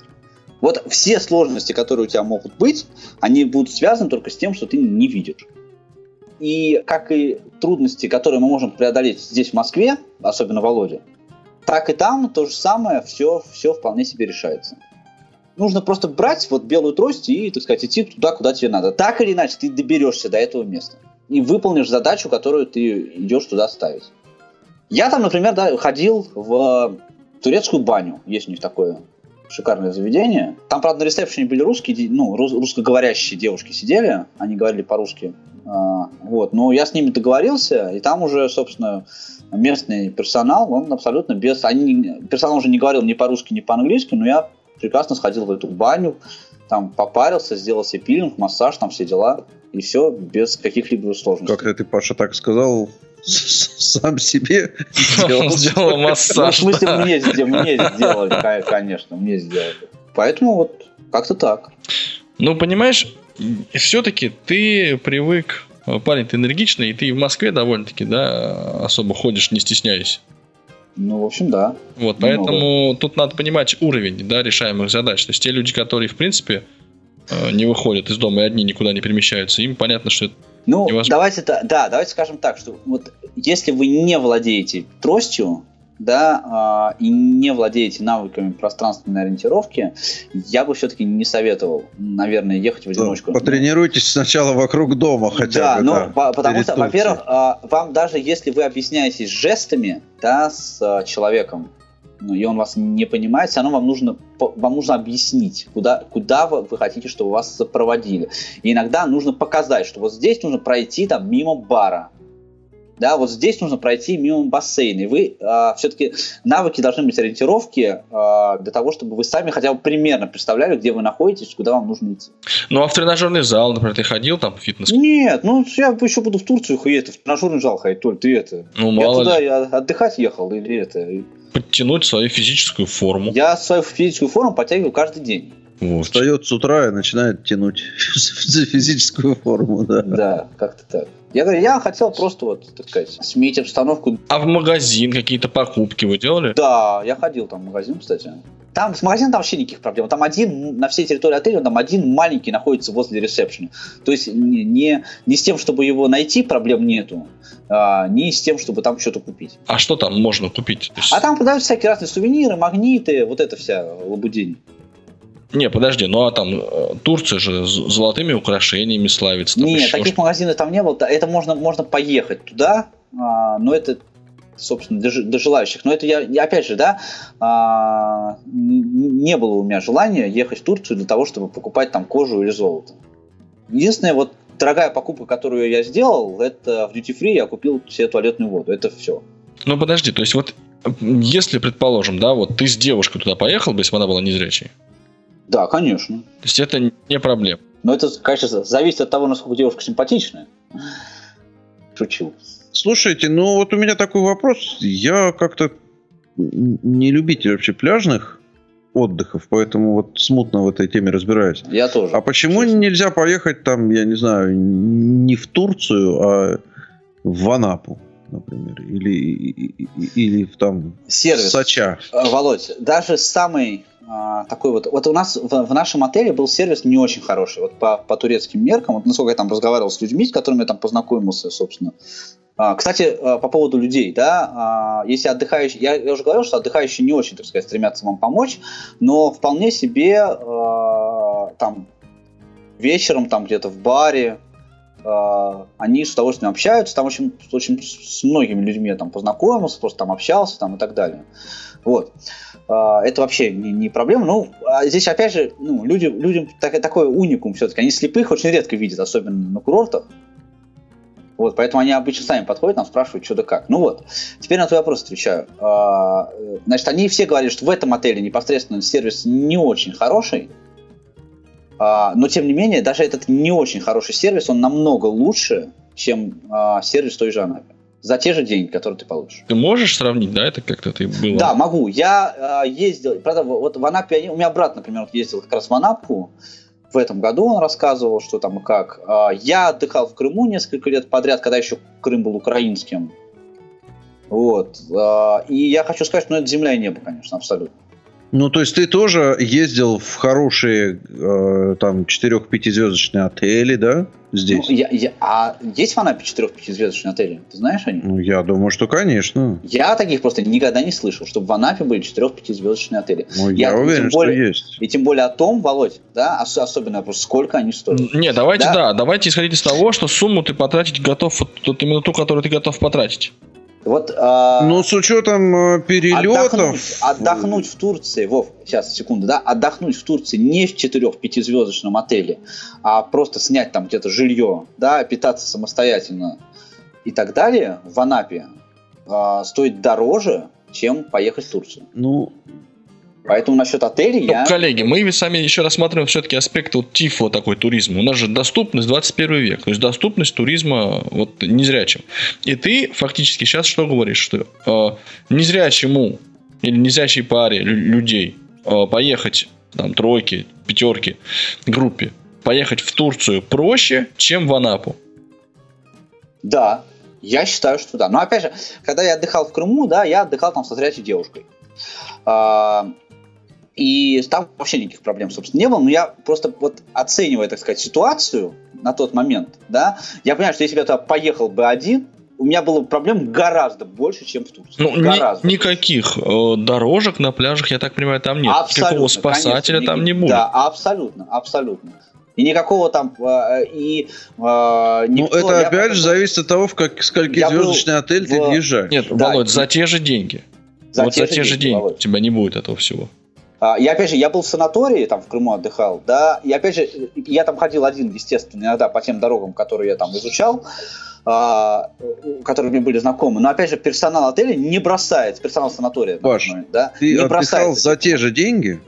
Вот все сложности, которые у тебя могут быть, они будут связаны только с тем, что ты не видишь. И как и трудности, которые мы можем преодолеть здесь, в Москве, особенно Володя, так и там то же самое, все, все вполне себе решается. Нужно просто брать вот белую трость и, так сказать, идти туда, куда тебе надо. Так или иначе, ты доберешься до этого места. И выполнишь задачу, которую ты идешь туда ставить. Я там, например, да, ходил в турецкую баню. Есть у них такое шикарное заведение. Там, правда, на ресепшене были русские, ну, рус- русскоговорящие девушки сидели. Они говорили по-русски. А, вот. Но я с ними договорился, и там уже, собственно, местный персонал, он абсолютно без... Они, персонал уже не говорил ни по-русски, ни по-английски, но я прекрасно сходил в эту баню, там попарился, сделал себе пилинг, массаж, там все дела, и все без каких-либо сложностей. Как ты, Паша, так сказал сам себе? Сделал Ну, в массаж. смысле, мне, сде- мне сделали, конечно, мне сделали. Поэтому вот как-то так. Ну, понимаешь, все-таки ты привык, э, парень, ты энергичный, и ты в Москве довольно-таки, да, особо ходишь, не стесняясь. Ну, в общем, да. Вот, Много. поэтому тут надо понимать уровень, да, решаемых задач. То есть те люди, которые, в принципе, э, не выходят из дома и одни никуда не перемещаются, им понятно, что это Ну, Невозможно. давайте, да, давайте скажем так, что вот если вы не владеете тростью, да, а, и не владеете навыками пространственной ориентировки, я бы все-таки не советовал, наверное, ехать в одиночку. Потренируйтесь сначала вокруг дома хотя да, бы. но да, по- потому что, во-первых, а, вам даже если вы объясняетесь жестами, да, с а, человеком, ну, и он вас не понимает, все равно вам нужно, вам нужно объяснить, куда, куда вы, вы хотите, чтобы вас сопроводили. И иногда нужно показать, что вот здесь нужно пройти там мимо бара, да, вот здесь нужно пройти мимо бассейна. И вы все-таки навыки должны быть ориентировки а, для того, чтобы вы сами хотя бы примерно представляли, где вы находитесь, куда вам нужно идти. Ну, а в тренажерный зал, например, ты ходил там в фитнес? Нет, ну я еще буду в Турцию ходить, в тренажерный зал ходить, Толь, ты это. Ну, я мало туда ли, я отдыхать ехал или это. подтянуть свою физическую форму. Я свою физическую форму подтягиваю каждый день. Вот. Встает с утра и начинает тянуть за физическую форму, да. Да, как-то так. Я говорю, я хотел просто вот, так сказать, сменить обстановку. А в магазин какие-то покупки вы делали? Да, я ходил там в магазин, кстати. Там с магазином там вообще никаких проблем. Там один на всей территории отеля, там один маленький находится возле ресепшена. То есть не, не, не с тем, чтобы его найти, проблем нету, а, не с тем, чтобы там что-то купить. А что там можно купить? Есть- А там продаются всякие разные сувениры, магниты, вот это вся лабудень. Не, подожди, ну а там э, Турция же золотыми украшениями славится. Нет, таких магазинов там не было. Это можно, можно поехать туда, а, но это, собственно, для, для желающих. Но это я, я опять же, да, а, не было у меня желания ехать в Турцию для того, чтобы покупать там кожу или золото. Единственная вот дорогая покупка, которую я сделал, это в Duty Free я купил себе туалетную воду. Это все. Ну подожди, то есть вот если, предположим, да, вот ты с девушкой туда поехал бы, если бы она была незрячей, Да, конечно. то есть это не проблема. Но это, конечно, зависит от того, насколько девушка симпатичная. Шучу. Слушайте, ну вот у меня такой вопрос. Я как-то не любитель вообще пляжных отдыхов, поэтому вот смутно в этой теме разбираюсь. Я тоже. А почему нельзя поехать там, я не знаю, не в Турцию, а в Анапу, например, или, и- и- или в там Сервис. Соча? Э, Володь, даже самый а, такой вот... Вот у нас в, в нашем отеле был сервис не очень хороший. Вот по, по турецким меркам, вот насколько я там разговаривал с людьми, с которыми я там познакомился, собственно. А, кстати, а, по поводу людей, да, а, если отдыхающие... Я, я уже говорил, что отдыхающие не очень, так сказать, стремятся вам помочь, но вполне себе а, там вечером там где-то в баре а, они с удовольствием общаются, там очень, очень с многими людьми я там познакомился, просто там общался там и так далее. Вот. А, Это вообще не, проблема. Ну, а здесь, опять же, ну, люди, людям так- такой уникум все-таки. Они слепых очень редко видят, особенно на курортах. Вот, поэтому они обычно сами подходят, нам спрашивают, что да как. Ну вот, теперь на твой вопрос отвечаю. А, э, Значит, они все говорили, что в этом отеле непосредственно сервис не очень хороший. А, Но, тем не менее, даже этот не очень хороший сервис, он намного лучше, чем сервис той же Анапе. За те же деньги, которые ты получишь. Ты можешь сравнить, да, это как-то ты было? Да, могу. Я э, ездил, правда, вот в Анапе, у меня брат, например, ездил как раз в Анапу, в этом году он рассказывал, что там и как. А, Я отдыхал в Крыму несколько лет подряд, когда еще Крым был украинским. Вот. А, И я хочу сказать, ну это земля и небо, конечно, абсолютно. Ну, то есть ты тоже ездил в хорошие э, там 4-5 звездочные отели, да, здесь? Ну, я- я- а есть в Анапе 4-5 звездочные отели? Ты знаешь они? Ну, я думаю, что, конечно. Я таких просто никогда не слышал, чтобы в Анапе были 4-5 звездочные отели. Ну, Я я, уверен, тем что более- есть. И тем более о том, Володь, да, ос- особенно просто сколько они стоят. Не, давайте, Да. да. давайте исходить из того, что сумму ты потратить готов, вот, вот именно ту, которую ты готов потратить. Вот, а, Ну, с учетом э, отдохнуть, перелетов... отдохнуть в Турции, Вов, сейчас, секунду, да, отдохнуть в Турции не в 4-5 звездочном отеле, а просто снять там где-то жилье, да, питаться самостоятельно и так далее в Анапе а, стоит дороже, чем поехать в Турцию. Ну, Поэтому насчет отелей Ну, я... коллеги, мы сами еще рассматриваем все-таки аспект вот ТИФО такой туризма. У нас же доступность 21 век, то есть доступность туризма вот незрячим. И ты фактически сейчас что говоришь, что э, незрячему или незрячей паре лю- людей э, поехать там тройки, пятерки, группе, поехать в Турцию проще, чем в Анапу. Да, я считаю, что да. Но опять же, когда я отдыхал в Крыму, да, я отдыхал там со зрячей девушкой. А, и там вообще никаких проблем, собственно, не было. Но я просто вот оценивая, так сказать, ситуацию на тот момент, да, я понимаю, что если бы я туда поехал бы один, у меня было проблем гораздо больше, чем в Турции. Ну, ни- никаких э, дорожек на пляжах, я так понимаю, там нет. Никакого спасателя конечно, там ни- не будет. Да, абсолютно, абсолютно. И никакого там э, и э, ну никто- это я опять потом- же зависит от того, в как, скольки Я был звездочный отель ты в- въезжаешь. Нет, Да, Володь, и- за те же деньги. За вот те за же те же деньги, деньги у тебя не будет этого всего. А, И опять же, я был в санатории, там в Крыму отдыхал, да, и опять же, я там ходил один, естественно, иногда по тем дорогам, которые я там изучал, а, которые мне были знакомы. Но опять же, персонал отеля не бросает, персонал санатория, Паш, например, да, Ты не отдыхал бросается за те же деньги?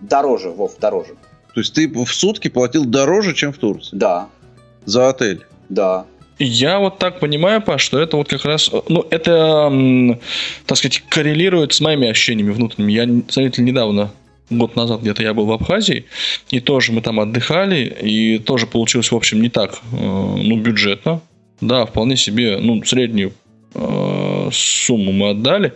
дороже, Вов, дороже. То есть ты в сутки платил дороже, чем в Турции Да, за отель? да. Я вот так понимаю, Паш, что это вот как раз, ну, это, так сказать, коррелирует с моими ощущениями внутренними. Я, заметил, недавно, год назад где-то я был в Абхазии, и тоже мы там отдыхали, и тоже получилось, в общем, не так, э, ну, бюджетно. Да, вполне себе, ну, среднюю э, сумму мы отдали.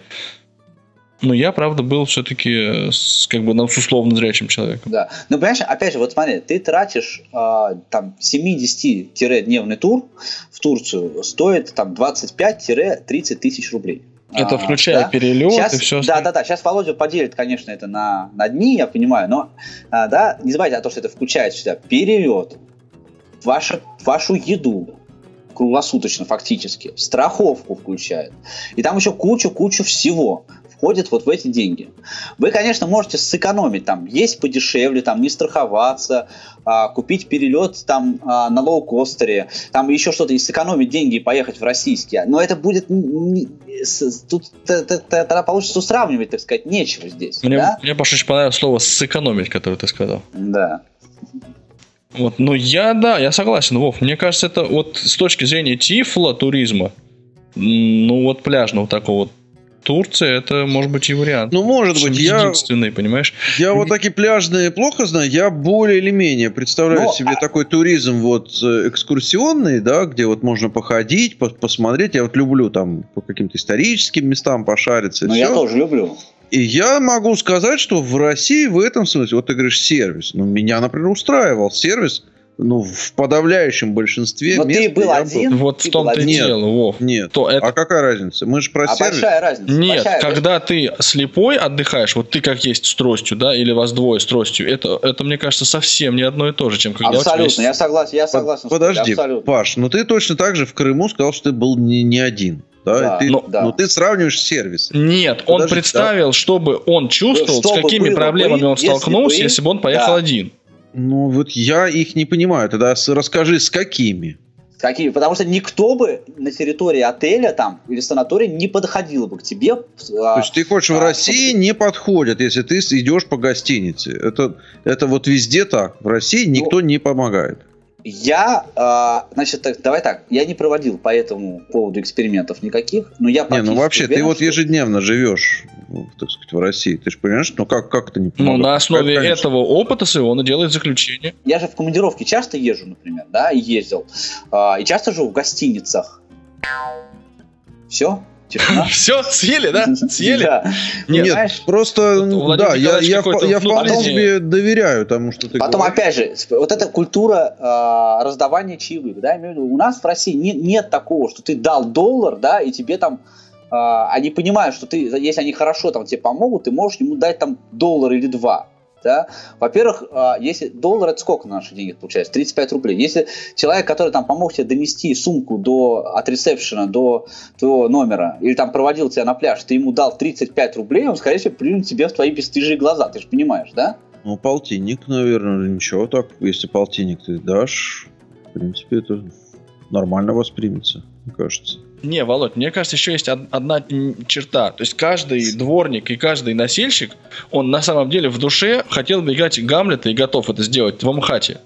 Но я, правда, был все-таки с, как бы, ну, с условно зрячим человеком. Да. Ну, понимаешь, опять же, вот смотри, ты тратишь а, там 70-дневный тур в Турцию, стоит там 25-30 тысяч рублей. Это А, включая да? перелет Сейчас, и все да, да, да. Сейчас Володя поделит, конечно, это на, на дни, я понимаю, но а, да, не забывайте о том, что это включает себя перелет, ваша, вашу еду круглосуточно фактически, страховку включает. И там еще кучу-кучу всего входит вот в эти деньги. Вы, конечно, можете сэкономить, там, есть подешевле, там, не страховаться, а, купить перелет там а, на лоукостере, там еще что-то, и сэкономить деньги и поехать в российский. Но это будет... Тут тогда получится сравнивать, так сказать, нечего здесь. Мне, да? мне очень понравилось слово «сэкономить», которое ты сказал. Да. Вот, ну я, да, я согласен, Вов. Мне кажется, это вот с точки зрения тифла туризма, ну вот пляжного такого Турция это может быть и вариант. Ну, может быть, я, единственный, понимаешь? я вот такие пляжные плохо знаю, я более или менее представляю Ну, себе а- такой туризм вот э, экскурсионный, да, где вот можно походить, пос- посмотреть. Я вот люблю там по каким-то историческим местам пошариться. Но я всё. тоже люблю. И я могу сказать, что в России в этом смысле, вот ты говоришь сервис, ну, меня, например, устраивал сервис, ну, в подавляющем большинстве Но мест ты был один? Вот Ты в том-то был и дело, Вов. Нет. То это- А какая разница? Мы же про А сервис. большая разница. Нет, большая. когда ты слепой отдыхаешь, вот ты как есть с тростью, да, или вас двое с тростью, это, это мне кажется, совсем не одно и то же, чем когда у тебя Абсолютно, есть- я согласен, я согласен. с тобой, Подожди, абсолютно. Паш, ну ты точно так же в Крыму сказал, что ты был не, не один. Да, Да, ты, ну, да. ну, ты сравниваешь сервис. Нет, он Подожди, представил, чтобы он чувствовал, Чтобы с какими было проблемами бы, он если столкнулся, бы- если бы он поехал да. один. Ну, вот я их не понимаю. Тогда с- расскажи, с какими. Какие? Потому что никто бы на территории отеля там или санатория не подходил бы к тебе. То есть ты хочешь в а, России не подходят, если ты с- идешь по гостинице. Это, это вот везде так. В России Ну, никто не помогает. Я, а, значит, так, давай так, я не проводил по этому поводу экспериментов никаких, но я Не, ну вообще, ты уверен, вот что- ежедневно живешь, ну, так сказать, в России. Ты же понимаешь, ну как, как это не Ну, помогает? на основе Конечно. этого опыта своего он делает заключение. Я же в командировке часто езжу, например, да, и ездил, а, и часто живу в гостиницах. Все, тишина. Все, съели, да? Съели? Да. Нет, Нет, Знаешь, просто, Владимира да, я, я, я вполне себе доверяю тому, что ты Потом, говоришь. опять же, вот эта культура а, раздавания чаевых, да, имею в виду, у нас в России не- нет такого, что ты дал доллар, да, и тебе там, а, они понимают, что ты, если они хорошо там тебе помогут, ты можешь ему дать там доллар или два, да. Во-первых, а, если доллар, это сколько на наши деньги получается? 35 рублей. Если человек, который там помог тебе донести сумку до, от ресепшена до твоего номера, или там проводил тебя на пляж, ты ему дал 35 рублей, он, скорее всего, плюнет тебе в твои бесстыжие глаза, ты же понимаешь, да? Ну, полтинник, наверное, ничего так. Если полтинник ты дашь, в принципе, это нормально воспримется, мне кажется. Не, Володь, мне кажется, еще есть од- одна черта. То есть каждый дворник и каждый носильщик, он на самом деле в душе хотел бы играть Гамлета и готов это сделать в Амхате.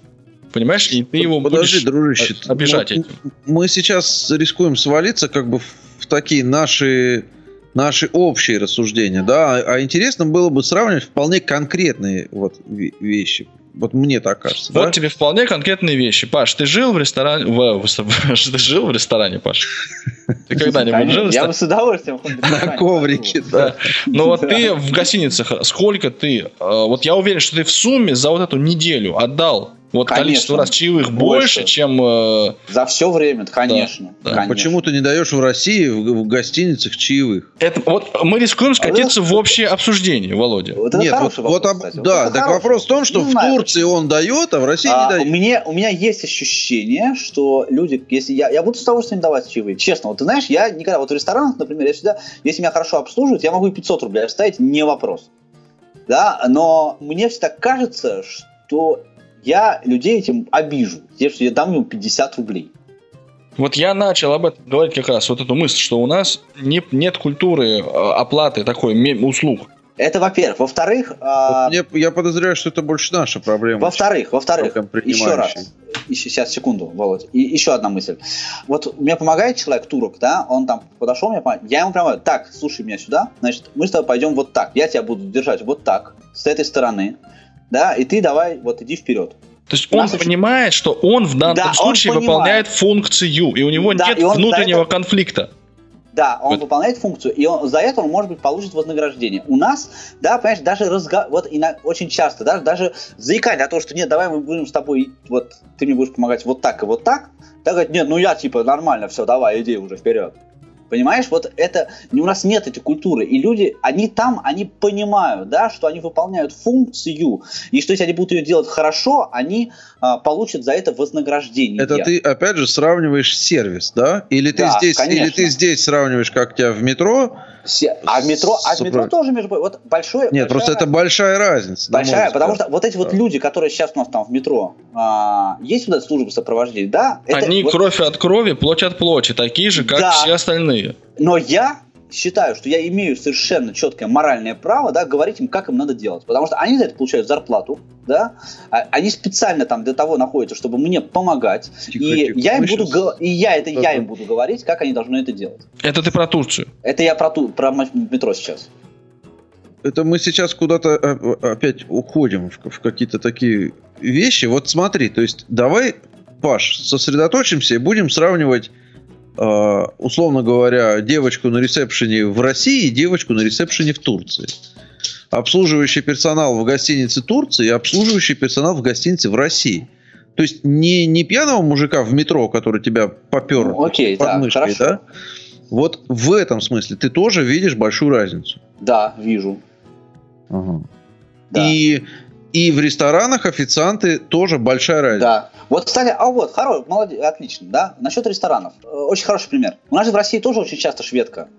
Понимаешь? И ты его Подожди, будешь дружище. обижать ну, этим. Мы сейчас рискуем свалиться как бы в такие наши наши общие рассуждения, да, а, а интересно было бы сравнивать вполне конкретные вот ве- вещи. Вот мне так кажется. Вот да? тебе вполне конкретные вещи. Паш, ты жил в ресторане... в- ты жил в ресторане, Паш? Ты когда-нибудь жил Я бы с удовольствием. На коврике, да. Ну вот ты в гостиницах, сколько ты... э, Вот я уверен, что ты в сумме за вот эту неделю отдал вот Конечно. количество раз чаевых больше, Больше. чем... э, За все время, конечно. да. конечно. Почему ты не даешь в России в, в гостиницах чаевых? Это, вот мы рискуем скатиться в общее обсуждение, Володя. Вот это Нет, вот, хороший вот вопрос, об- кстати. Вот да, это так вопрос в том, что Не в знаю, Турции он дает, а в России А, не у, дает. меня, у меня есть ощущение, что люди, если я, я буду с удовольствием давать чаевые, честно, вот ты знаешь, я никогда, вот в ресторанах, например, я всегда, если меня хорошо обслуживают, я могу и 500 рублей оставить, не вопрос. Да, но мне всегда кажется, что я людей этим обижу, тем, что я дам ему 50 рублей. Вот я начал об этом говорить как раз, вот эту мысль, что у нас не, нет культуры э, оплаты такой услуг. Это во-первых. Во-вторых, а, Вот мне- я подозреваю, что это больше наша проблема. Во-вторых, во-вторых, еще раз, еще, сейчас, секунду, Володь, и еще одна мысль. Вот мне помогает человек, турок, да, он там подошел, мне помогает, я ему прямо говорю, так, слушай меня сюда, значит, мы с тобой пойдем вот так, я тебя буду держать вот так, с этой стороны, да, и ты давай, вот иди вперед. То есть он нас очень- понимает, что он в данном Да, случае понимает. выполняет функцию, и у него Да, нет и внутреннего это- конфликта. Да, он Вот. выполняет функцию, и он, за это он, может быть, получит вознаграждение. У нас, да, понимаешь, даже разго... вот ино- очень часто, да, даже заикание о том, что нет, давай мы будем с тобой, вот, ты мне будешь помогать вот так и вот так, да, говорит, нет, ну я, типа, нормально, все, давай, иди уже вперед. Понимаешь, вот это, у нас нет этой культуры, и люди, они там, они понимают, да, что они выполняют функцию, и что если они будут ее делать хорошо, они а, получат за это вознаграждение. Это ты, опять же, сравниваешь сервис, да? Или ты, Да, здесь, конечно. или ты здесь сравниваешь, как тебя в метро? Все- А в метро, а в метро Супер. тоже, между прочим, вот большое... Нет, просто это большая разница. Большая, потому что вот эти вот Да. люди, которые сейчас у нас там в метро, а, есть вот эта служба сопровождения, да? это Они вот- кровь от крови, плоть от плоти, такие же, как Да. все остальные. Но я считаю, что я имею совершенно четкое моральное право, да, говорить им, как им надо делать. Потому что они за это получают зарплату, да, а- они специально там для того находятся, чтобы мне помогать. Тихо, и тихо, я им буду, и я это я им буду говорить, как они должны это делать. Это ты про Турцию. Это я про, ту, про метро сейчас. Это мы сейчас куда-то а, опять уходим в, в какие-то такие вещи. Вот смотри, то есть давай, Паш, сосредоточимся и будем сравнивать, а, условно говоря, девочку на ресепшене в России и девочку на ресепшене в Турции. Обслуживающий персонал в гостинице Турции и обслуживающий персонал в гостинице в России. То есть не, не пьяного мужика в метро, который тебя попер Ну, окей, под да, мышкой, хорошо. да? Вот в этом смысле ты тоже видишь большую разницу. Да, вижу. Ага. Да. И, и в ресторанах официанты тоже большая разница. Да. Вот, кстати, а вот, хорош, молодец, отлично, да. Насчет ресторанов. Э, Очень хороший пример. У нас же в России тоже очень часто шведка.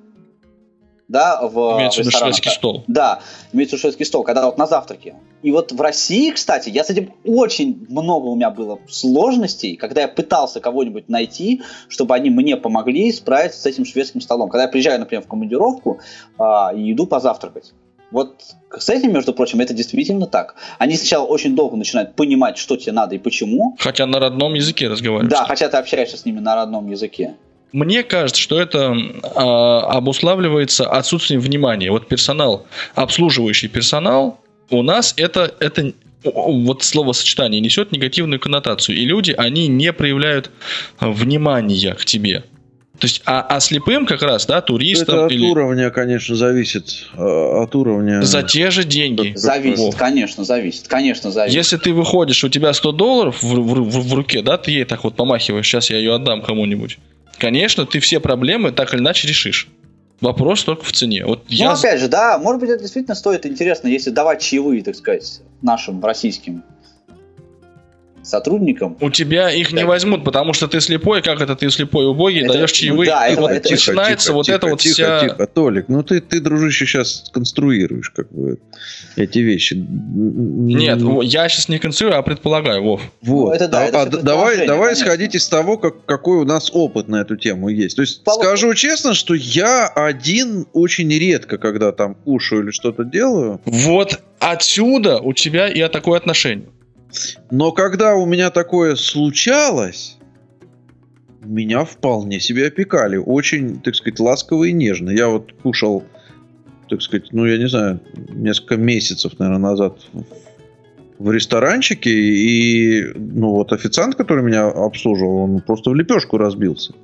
Да, в Имеется в виду шведский стол. Да, имеется в виду шведский стол, когда вот на завтраке. И вот в России, кстати, я с этим очень много у меня было сложностей, когда я пытался кого-нибудь найти, чтобы они мне помогли справиться с этим шведским столом. Когда я приезжаю, например, в командировку а, и иду позавтракать. Вот с этим, между прочим, это действительно так. Они сначала очень долго начинают понимать, что тебе надо и почему. Хотя на родном языке разговаривать. Да, хотя ты общаешься с ними на родном языке. Мне кажется, что это а, обуславливается отсутствием внимания. Вот персонал, обслуживающий персонал, у нас это, это вот словосочетание несет негативную коннотацию. И люди, они не проявляют внимания к тебе. То есть, а, а слепым как раз, да, Это туристам от или уровня, конечно, зависит. э, От уровня. за те же деньги. Зависит, Вов. конечно, зависит, конечно, зависит. Если ты выходишь, у тебя 100 долларов в, в- в- в руке, да, ты ей так вот помахиваешь, сейчас я ее отдам кому-нибудь. Конечно, ты все проблемы так или иначе решишь. Вопрос только в цене. Вот Ну, я... опять же, да, может быть, это действительно стоит интересно, если давать чаевые, так сказать, нашим российским сотрудникам. У тебя их не Так. возьмут, потому что ты слепой, как это ты слепой убогий, Это- даешь ну чаевые, да, и это- вот это- начинается вот тихо, это вот тихо, вся... Тихо, Толик, ну ты, ты, дружище, сейчас конструируешь как бы эти вещи. Нет, Ну, я сейчас не конструирую, а предполагаю, Вов. Вот. Ну, это да, А- это а давай, давай конечно. исходить из того, как, какой у нас опыт на эту тему есть. То есть По- скажу честно, что я один очень редко, когда там кушаю или что-то делаю, Вот отсюда у тебя и такое отношение. Но когда у меня такое случалось, меня вполне себе опекали. Очень, так сказать, ласково и нежно. Я вот кушал, так сказать, ну, я не знаю, несколько месяцев, наверное, назад в ресторанчике, и, ну, вот официант, который меня обслуживал, он просто в лепешку разбился.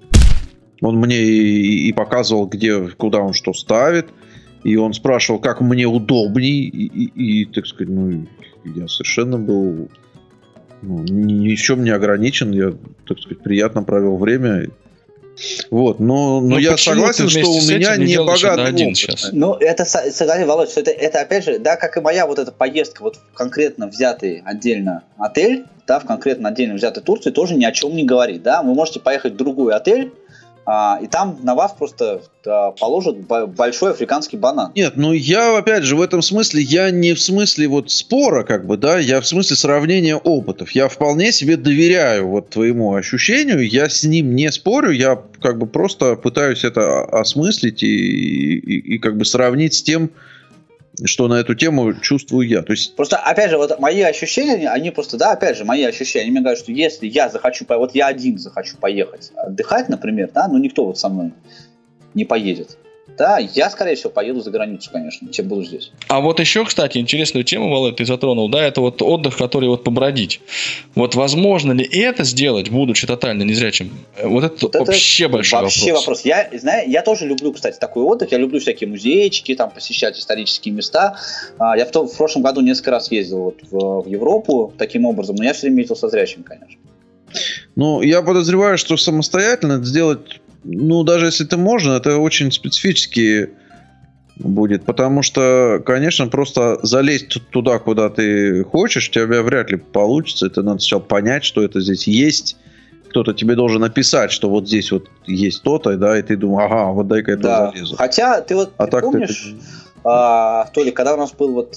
Он мне и, и показывал, где, куда он что ставит, и он спрашивал, как мне удобней, и, и- и, так сказать, ну, я совершенно был ну, ни, в чем не ограничен, я, так сказать, приятно провел время. Вот, но, но Ну, я согласен, что у меня не богатый один сейчас? Ну, это, со- согласен, Володь, что это, это, опять же, да, как и моя вот эта поездка вот в конкретно взятый отдельно отель, да, в конкретно отдельно взятой Турции, тоже ни о чем не говорит, да. Вы можете поехать в другой отель, и там на вас просто да, положат бо- большой африканский банан. Нет, ну я, опять же, в этом смысле, я не в смысле вот спора, как бы, да, я в смысле сравнения опытов. Я вполне себе доверяю вот твоему ощущению, я с ним не спорю, я как бы просто пытаюсь это осмыслить и, и, и как бы сравнить с тем, что на эту тему чувствую я. То есть, Просто, опять же, вот мои ощущения, они просто, да, опять же, мои ощущения, они мне говорят, что если я захочу, вот я один захочу поехать отдыхать, например, да, но никто вот со мной не поедет, да, я, скорее всего, поеду за границу, конечно, чем буду здесь. А вот еще, кстати, интересную тему, Володь, ты затронул, да, это вот отдых, который вот побродить. Вот возможно ли это сделать, будучи тотально незрячим? Вот это, Вот это вообще большой Вообще вопрос. Я, знаю, я тоже люблю, кстати, такой отдых. Я люблю всякие музейчики, там посещать исторические места. А, Я в, том- в прошлом году несколько раз ездил вот в, в Европу таким образом, но я все время ездил со зрячим, конечно. ну, я подозреваю, что самостоятельно это сделать, ну, даже если это можно, это очень специфически будет, потому что, конечно, просто залезть туда, куда ты хочешь, у тебя вряд ли получится. Это надо сначала понять, что это здесь есть. Кто-то тебе должен написать, что вот здесь вот есть то-то, да, и ты думаешь, ага, вот дай-ка я Да. залезу. Хотя ты вот А ты так ты помнишь, а, Толик, когда у нас был вот,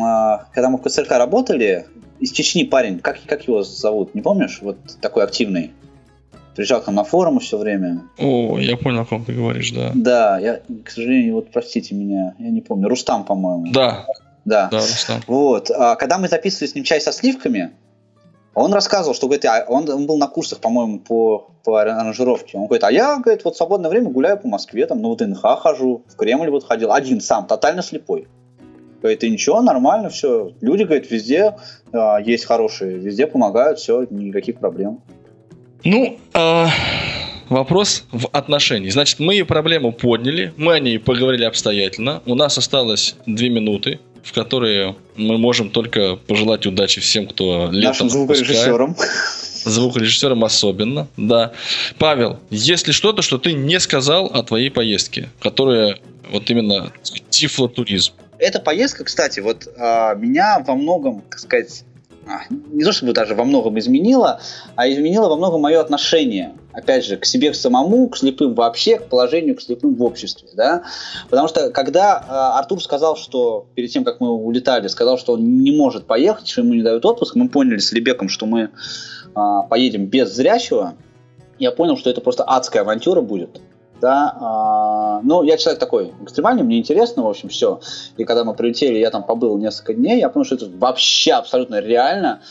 а, когда мы в КСРК работали, из Чечни парень, как, как его зовут, не помнишь? Вот такой активный. Приезжал к нам на форумы все время. О, я понял, о ком ты говоришь, да. Да, я, к сожалению, вот простите меня, я не помню, Рустам, по-моему. Да, Да. да, Рустам. Вот. А когда мы записывали с ним чай со сливками, он рассказывал, что говорит, а он, он был на курсах, по-моему, по, по аранжировке. Он говорит, а я, говорит, вот в свободное время гуляю по Москве, там, на ВДНХ хожу, в Кремль вот ходил, один сам, тотально слепой. Говорит, и ничего, нормально, все. Люди, говорит, везде а, есть хорошие, везде помогают, все, никаких проблем. Ну, а, вопрос в отношении. Значит, мы проблему подняли, мы о ней поговорили обстоятельно. У нас осталось две минуты, в которые мы можем только пожелать удачи всем, кто летом Нашим звукорежиссерам. звукорежиссером особенно, да. Павел, есть ли что-то, что ты не сказал о твоей поездке, которая вот именно тифлотуризм? Эта поездка, кстати, вот а, меня во многом, так сказать, не то чтобы даже во многом изменила, а изменила во многом мое отношение, опять же, к себе самому, к слепым вообще, к положению к слепым в обществе, да, потому что когда а, Артур сказал, что перед тем, как мы улетали, сказал, что он не может поехать, что ему не дают отпуск, мы поняли с Лебеком, что мы а, поедем без зрячего, я понял, что это просто адская авантюра будет, да, а, ну, я человек такой экстремальный, мне интересно, в общем, все. И когда мы прилетели, я там побыл несколько дней, я понял, что это вообще абсолютно реально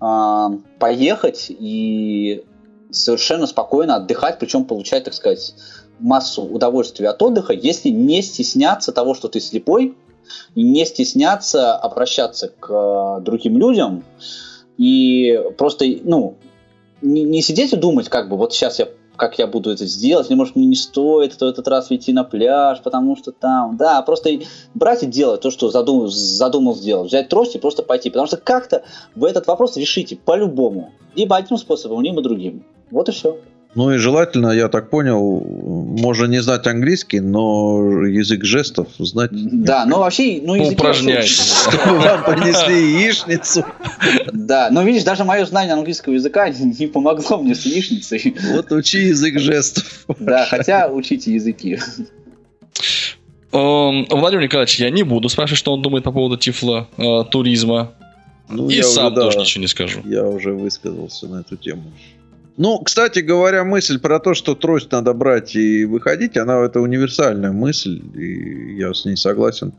а, поехать и совершенно спокойно отдыхать, причем получать, так сказать, массу удовольствия от отдыха, если не стесняться того, что ты слепой, и не стесняться обращаться к а, другим людям, и просто, ну, не, не сидеть и думать, как бы, вот сейчас я как я буду это сделать, или может мне не стоит в этот раз идти на пляж, потому что там, да, просто брать и делать то, что задумал, задумал сделать, взять трость и просто пойти, потому что как-то вы этот вопрос решите по-любому, либо одним способом, либо другим, вот и все. Ну и желательно, я так понял, можно не знать английский, но язык жестов знать. Да, но вообще, ну языки... Упражняйтесь. Чтобы вам принесли яичницу. Да, но видишь, даже мое знание английского языка не помогло мне с яичницей. Вот учи язык жестов. Да, хотя учите языки. Эм, Владимир Николаевич, я не буду спрашивать, что он думает по поводу тифло э, туризма. Ну, И я сам уже, да, тоже ничего не скажу. Я уже высказался на эту тему. Ну, кстати говоря, мысль про то, что трость надо брать и выходить, она это универсальная мысль, и я с ней согласен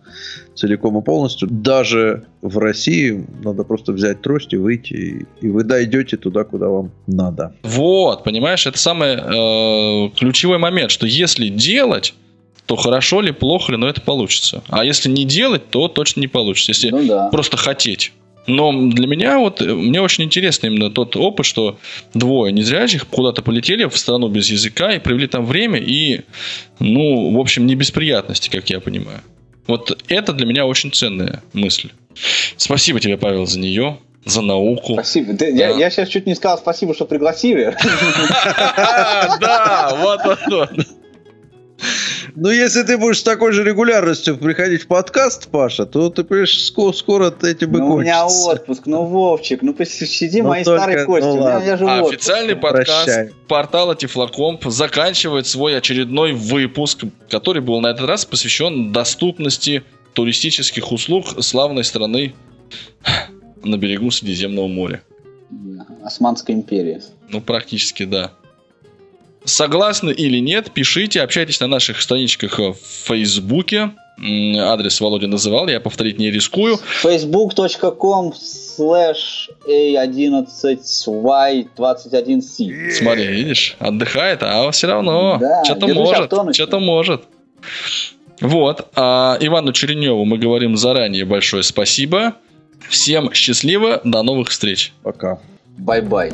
целиком и полностью. Даже в России надо просто взять трость и выйти, и, вы дойдете туда, куда вам надо. Вот, понимаешь, это самый э, ключевой момент, что если делать, то хорошо ли, плохо ли, но это получится. А если не делать, то точно не получится. Если Ну да. просто хотеть. Но для меня вот, э, мне очень интересно именно тот опыт, что двое незрячих куда-то полетели в страну без языка и провели там время и, ну, в общем, не без приятностей, как я понимаю. Вот это для меня очень ценная мысль. Спасибо тебе, Павел, за нее, за науку. Спасибо. Ты- я, Да. я сейчас чуть не сказал спасибо, что пригласили. Да, вот вот вот. Ну, если ты будешь с такой же регулярностью приходить в подкаст, Паша, то ты, понимаешь, скоро, скоро этим и Ну, у меня кончится. отпуск, ну, Вовчик, ну, посиди Ну, мои только- старые кости, ну, у меня, ладно. я же А официальный подкаст Прощай. портала Тифлокомп заканчивает свой очередной выпуск, который был на этот раз посвящен доступности туристических услуг славной страны на берегу Средиземного моря. Османской империи. Ну, практически, да. Согласны или нет, пишите, общайтесь на наших страничках в Фейсбуке. Адрес Володя называл, я повторить не рискую. facebook.com slash a11y21c. Смотри, видишь, отдыхает, а все равно Да, что-то может, что-то может. Вот, а Ивану Череневу мы говорим заранее большое спасибо. Всем счастливо, до новых встреч. Пока. Bye-bye.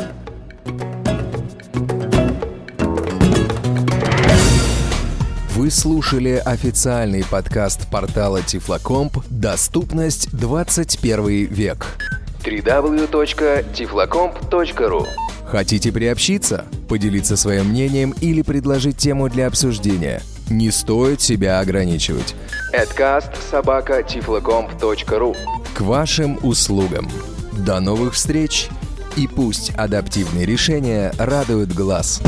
Вы слушали официальный подкаст портала Тифлокомп «Доступность 21 век». www.tiflocomp.ru Хотите приобщиться, поделиться своим мнением или предложить тему для обсуждения? Не стоит себя ограничивать. Adcast собака tiflocomp.ru К вашим услугам. До новых встреч! И пусть адаптивные решения радуют глаз.